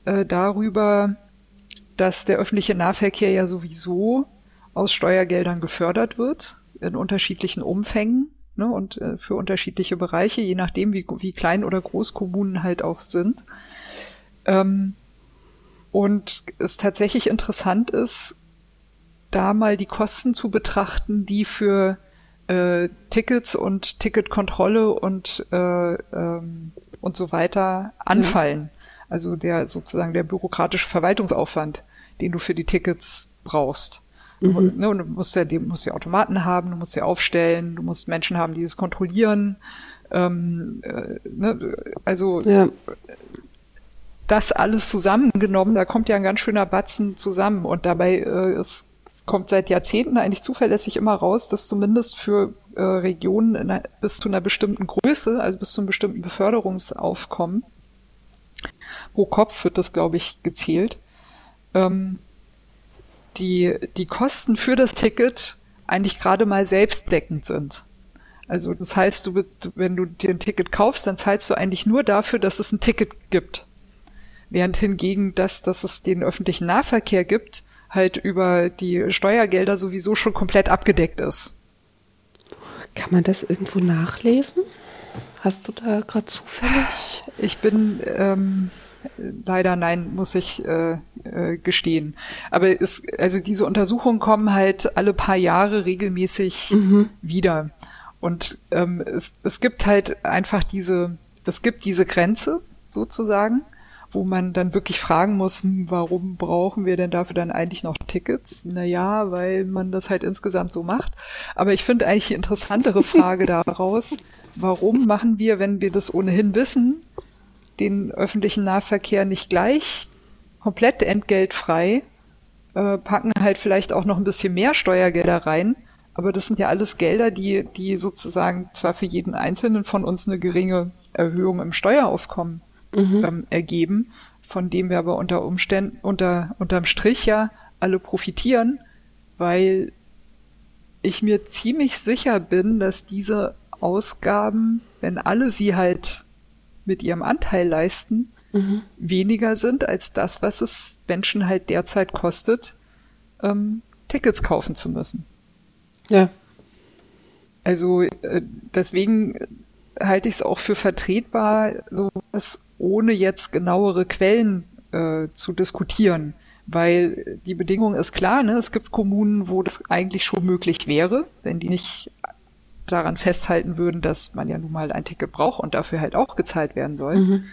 äh, darüber, dass der öffentliche Nahverkehr ja sowieso aus Steuergeldern gefördert wird, in unterschiedlichen Umfängen ne, und äh, für unterschiedliche Bereiche, je nachdem, wie, wie klein oder groß Kommunen halt auch sind. Ähm, und es tatsächlich interessant ist, da mal die Kosten zu betrachten, die für äh, Tickets und Ticketkontrolle und äh, ähm, und so weiter anfallen. Mhm. Also der sozusagen der bürokratische Verwaltungsaufwand, den du für die Tickets brauchst. Mhm. Ne, und du musst ja, du musst ja Automaten haben, du musst sie aufstellen, du musst Menschen haben, die es kontrollieren. Ähm, äh, ne, also ja. Das alles zusammengenommen, da kommt ja ein ganz schöner Batzen zusammen. Und dabei äh, ist, es kommt seit Jahrzehnten eigentlich zuverlässig immer raus, dass zumindest für äh, Regionen einer, bis zu einer bestimmten Größe, also bis zu einem bestimmten Beförderungsaufkommen, pro Kopf wird das, glaube ich, gezählt, ähm, die, die Kosten für das Ticket eigentlich gerade mal selbstdeckend sind. Also das heißt, du, wenn du dir ein Ticket kaufst, dann zahlst du eigentlich nur dafür, dass es ein Ticket gibt. Während hingegen das, dass es den öffentlichen Nahverkehr gibt, halt über die Steuergelder sowieso schon komplett abgedeckt ist. Kann man das irgendwo nachlesen? Hast du da gerade zufällig? Ich bin ähm, leider nein, muss ich äh, äh, gestehen. Aber es, also diese Untersuchungen kommen halt alle paar Jahre regelmäßig mhm. wieder. Und ähm, es, es gibt halt einfach diese, es gibt diese Grenze sozusagen, wo man dann wirklich fragen muss, hm, warum brauchen wir denn dafür dann eigentlich noch Tickets? Naja, weil man das halt insgesamt so macht. Aber ich finde eigentlich die interessantere Frage daraus, warum machen wir, wenn wir das ohnehin wissen, den öffentlichen Nahverkehr nicht gleich komplett entgeltfrei, äh, packen halt vielleicht auch noch ein bisschen mehr Steuergelder rein. Aber das sind ja alles Gelder, die, die sozusagen zwar für jeden Einzelnen von uns eine geringe Erhöhung im Steueraufkommen mhm. ähm, ergeben, von dem wir aber unter Umständen, unter, unterm Strich ja alle profitieren, weil ich mir ziemlich sicher bin, dass diese Ausgaben, wenn alle sie halt mit ihrem Anteil leisten, mhm. weniger sind als das, was es Menschen halt derzeit kostet, ähm, Tickets kaufen zu müssen. Ja. Also äh, deswegen halte ich es auch für vertretbar, sowas ohne jetzt genauere Quellen äh, zu diskutieren. Weil die Bedingung ist klar, ne? es gibt Kommunen, wo das eigentlich schon möglich wäre, wenn die nicht daran festhalten würden, dass man ja nun mal ein Ticket braucht und dafür halt auch gezahlt werden soll. Mhm.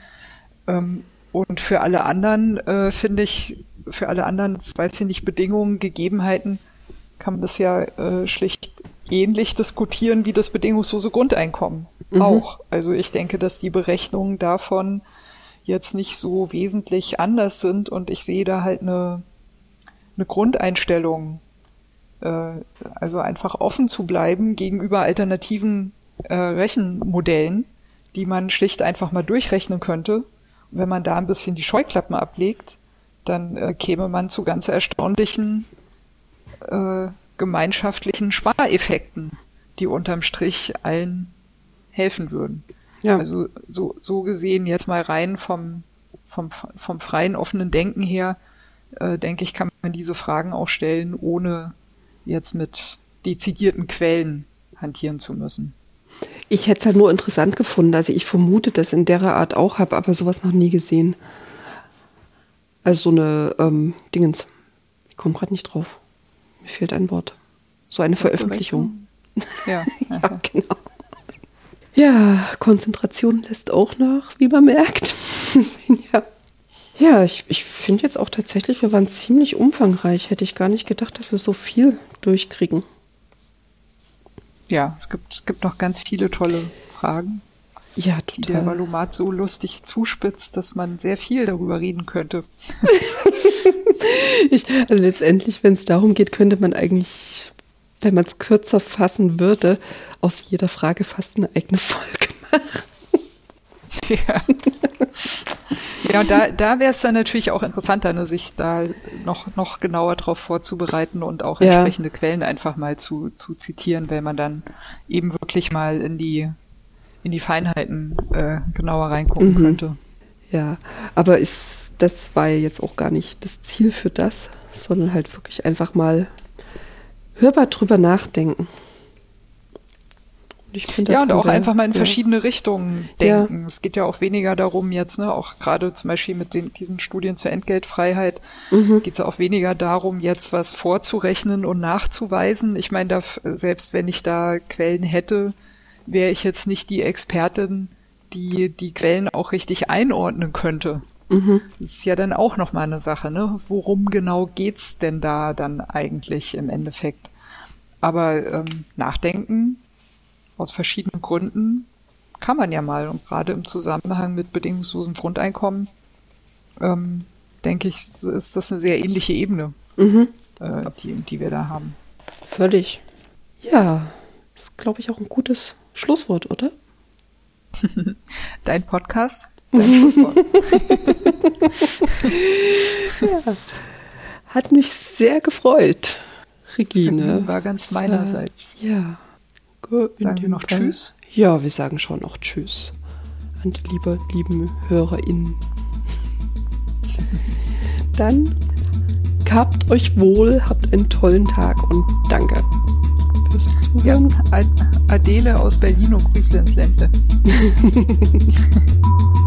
Ähm, und für alle anderen äh, finde ich, für alle anderen, weiß ich nicht, Bedingungen, Gegebenheiten, kann man das ja äh, schlicht ähnlich diskutieren wie das bedingungslose Grundeinkommen mhm. auch. Also ich denke, dass die Berechnungen davon jetzt nicht so wesentlich anders sind und ich sehe da halt eine, eine Grundeinstellung äh, also einfach offen zu bleiben gegenüber alternativen äh, Rechenmodellen, die man schlicht einfach mal durchrechnen könnte. Und wenn man da ein bisschen die Scheuklappen ablegt, dann äh, käme man zu ganz erstaunlichen äh, gemeinschaftlichen Spareffekten, die unterm Strich allen helfen würden. Ja. Also so, so gesehen jetzt mal rein vom, vom, vom freien, offenen Denken her, äh, denke ich, kann man diese Fragen auch stellen, ohne jetzt mit dezidierten Quellen hantieren zu müssen. Ich hätte es halt nur interessant gefunden. Also ich vermute das in der Art auch, habe aber sowas noch nie gesehen. Also so eine ähm, Dingens. Ich komme gerade nicht drauf. Mir fehlt ein Wort. So eine Veröffentlichung. Ja, ja genau. Ja, Konzentration lässt auch nach, wie man merkt. ja. Ja, ich, ich finde jetzt auch tatsächlich, wir waren ziemlich umfangreich. Hätte ich gar nicht gedacht, dass wir so viel durchkriegen. Ja, es gibt, gibt noch ganz viele tolle Fragen. Ja, total. Die der Valomat so lustig zuspitzt, dass man sehr viel darüber reden könnte. ich, also letztendlich, wenn es darum geht, könnte man eigentlich, wenn man es kürzer fassen würde, aus jeder Frage fast eine eigene Folge machen. Ja. ja, und da, da wäre es dann natürlich auch interessanter, ne, sich da noch, noch genauer drauf vorzubereiten und auch ja. entsprechende Quellen einfach mal zu, zu zitieren, weil man dann eben wirklich mal in die, in die Feinheiten äh, genauer reingucken mhm. könnte. Ja, aber ist, das war ja jetzt auch gar nicht das Ziel für das, sondern halt wirklich einfach mal hörbar drüber nachdenken. Ich finde ja, und auch einfach mal in ja. verschiedene Richtungen denken. Ja. Es geht ja auch weniger darum jetzt, ne, auch gerade zum Beispiel mit den, diesen Studien zur Entgeltfreiheit, mhm. geht es ja auch weniger darum, jetzt was vorzurechnen und nachzuweisen. Ich meine, da, selbst wenn ich da Quellen hätte, wäre ich jetzt nicht die Expertin, die die Quellen auch richtig einordnen könnte. Mhm. Das ist ja dann auch nochmal eine Sache, ne? Worum genau geht's denn da dann eigentlich im Endeffekt? Aber ähm, nachdenken aus verschiedenen Gründen kann man ja mal. Und gerade im Zusammenhang mit bedingungslosem Grundeinkommen, ähm, denke ich, ist das eine sehr ähnliche Ebene, mhm. äh, die, die wir da haben. Völlig. Ja, ist, glaube ich, auch ein gutes Schlusswort, oder? Dein Podcast. ja. Hat mich sehr gefreut, Regine. War ganz meinerseits. Ja. Sagen wir noch Fall. Tschüss? Ja, wir sagen schon noch Tschüss an die liebe, lieben HörerInnen. Dann gehabt euch wohl, habt einen tollen Tag und danke fürs Zuhören. Ja, Adele aus Berlin und Grüßle ins Ländle.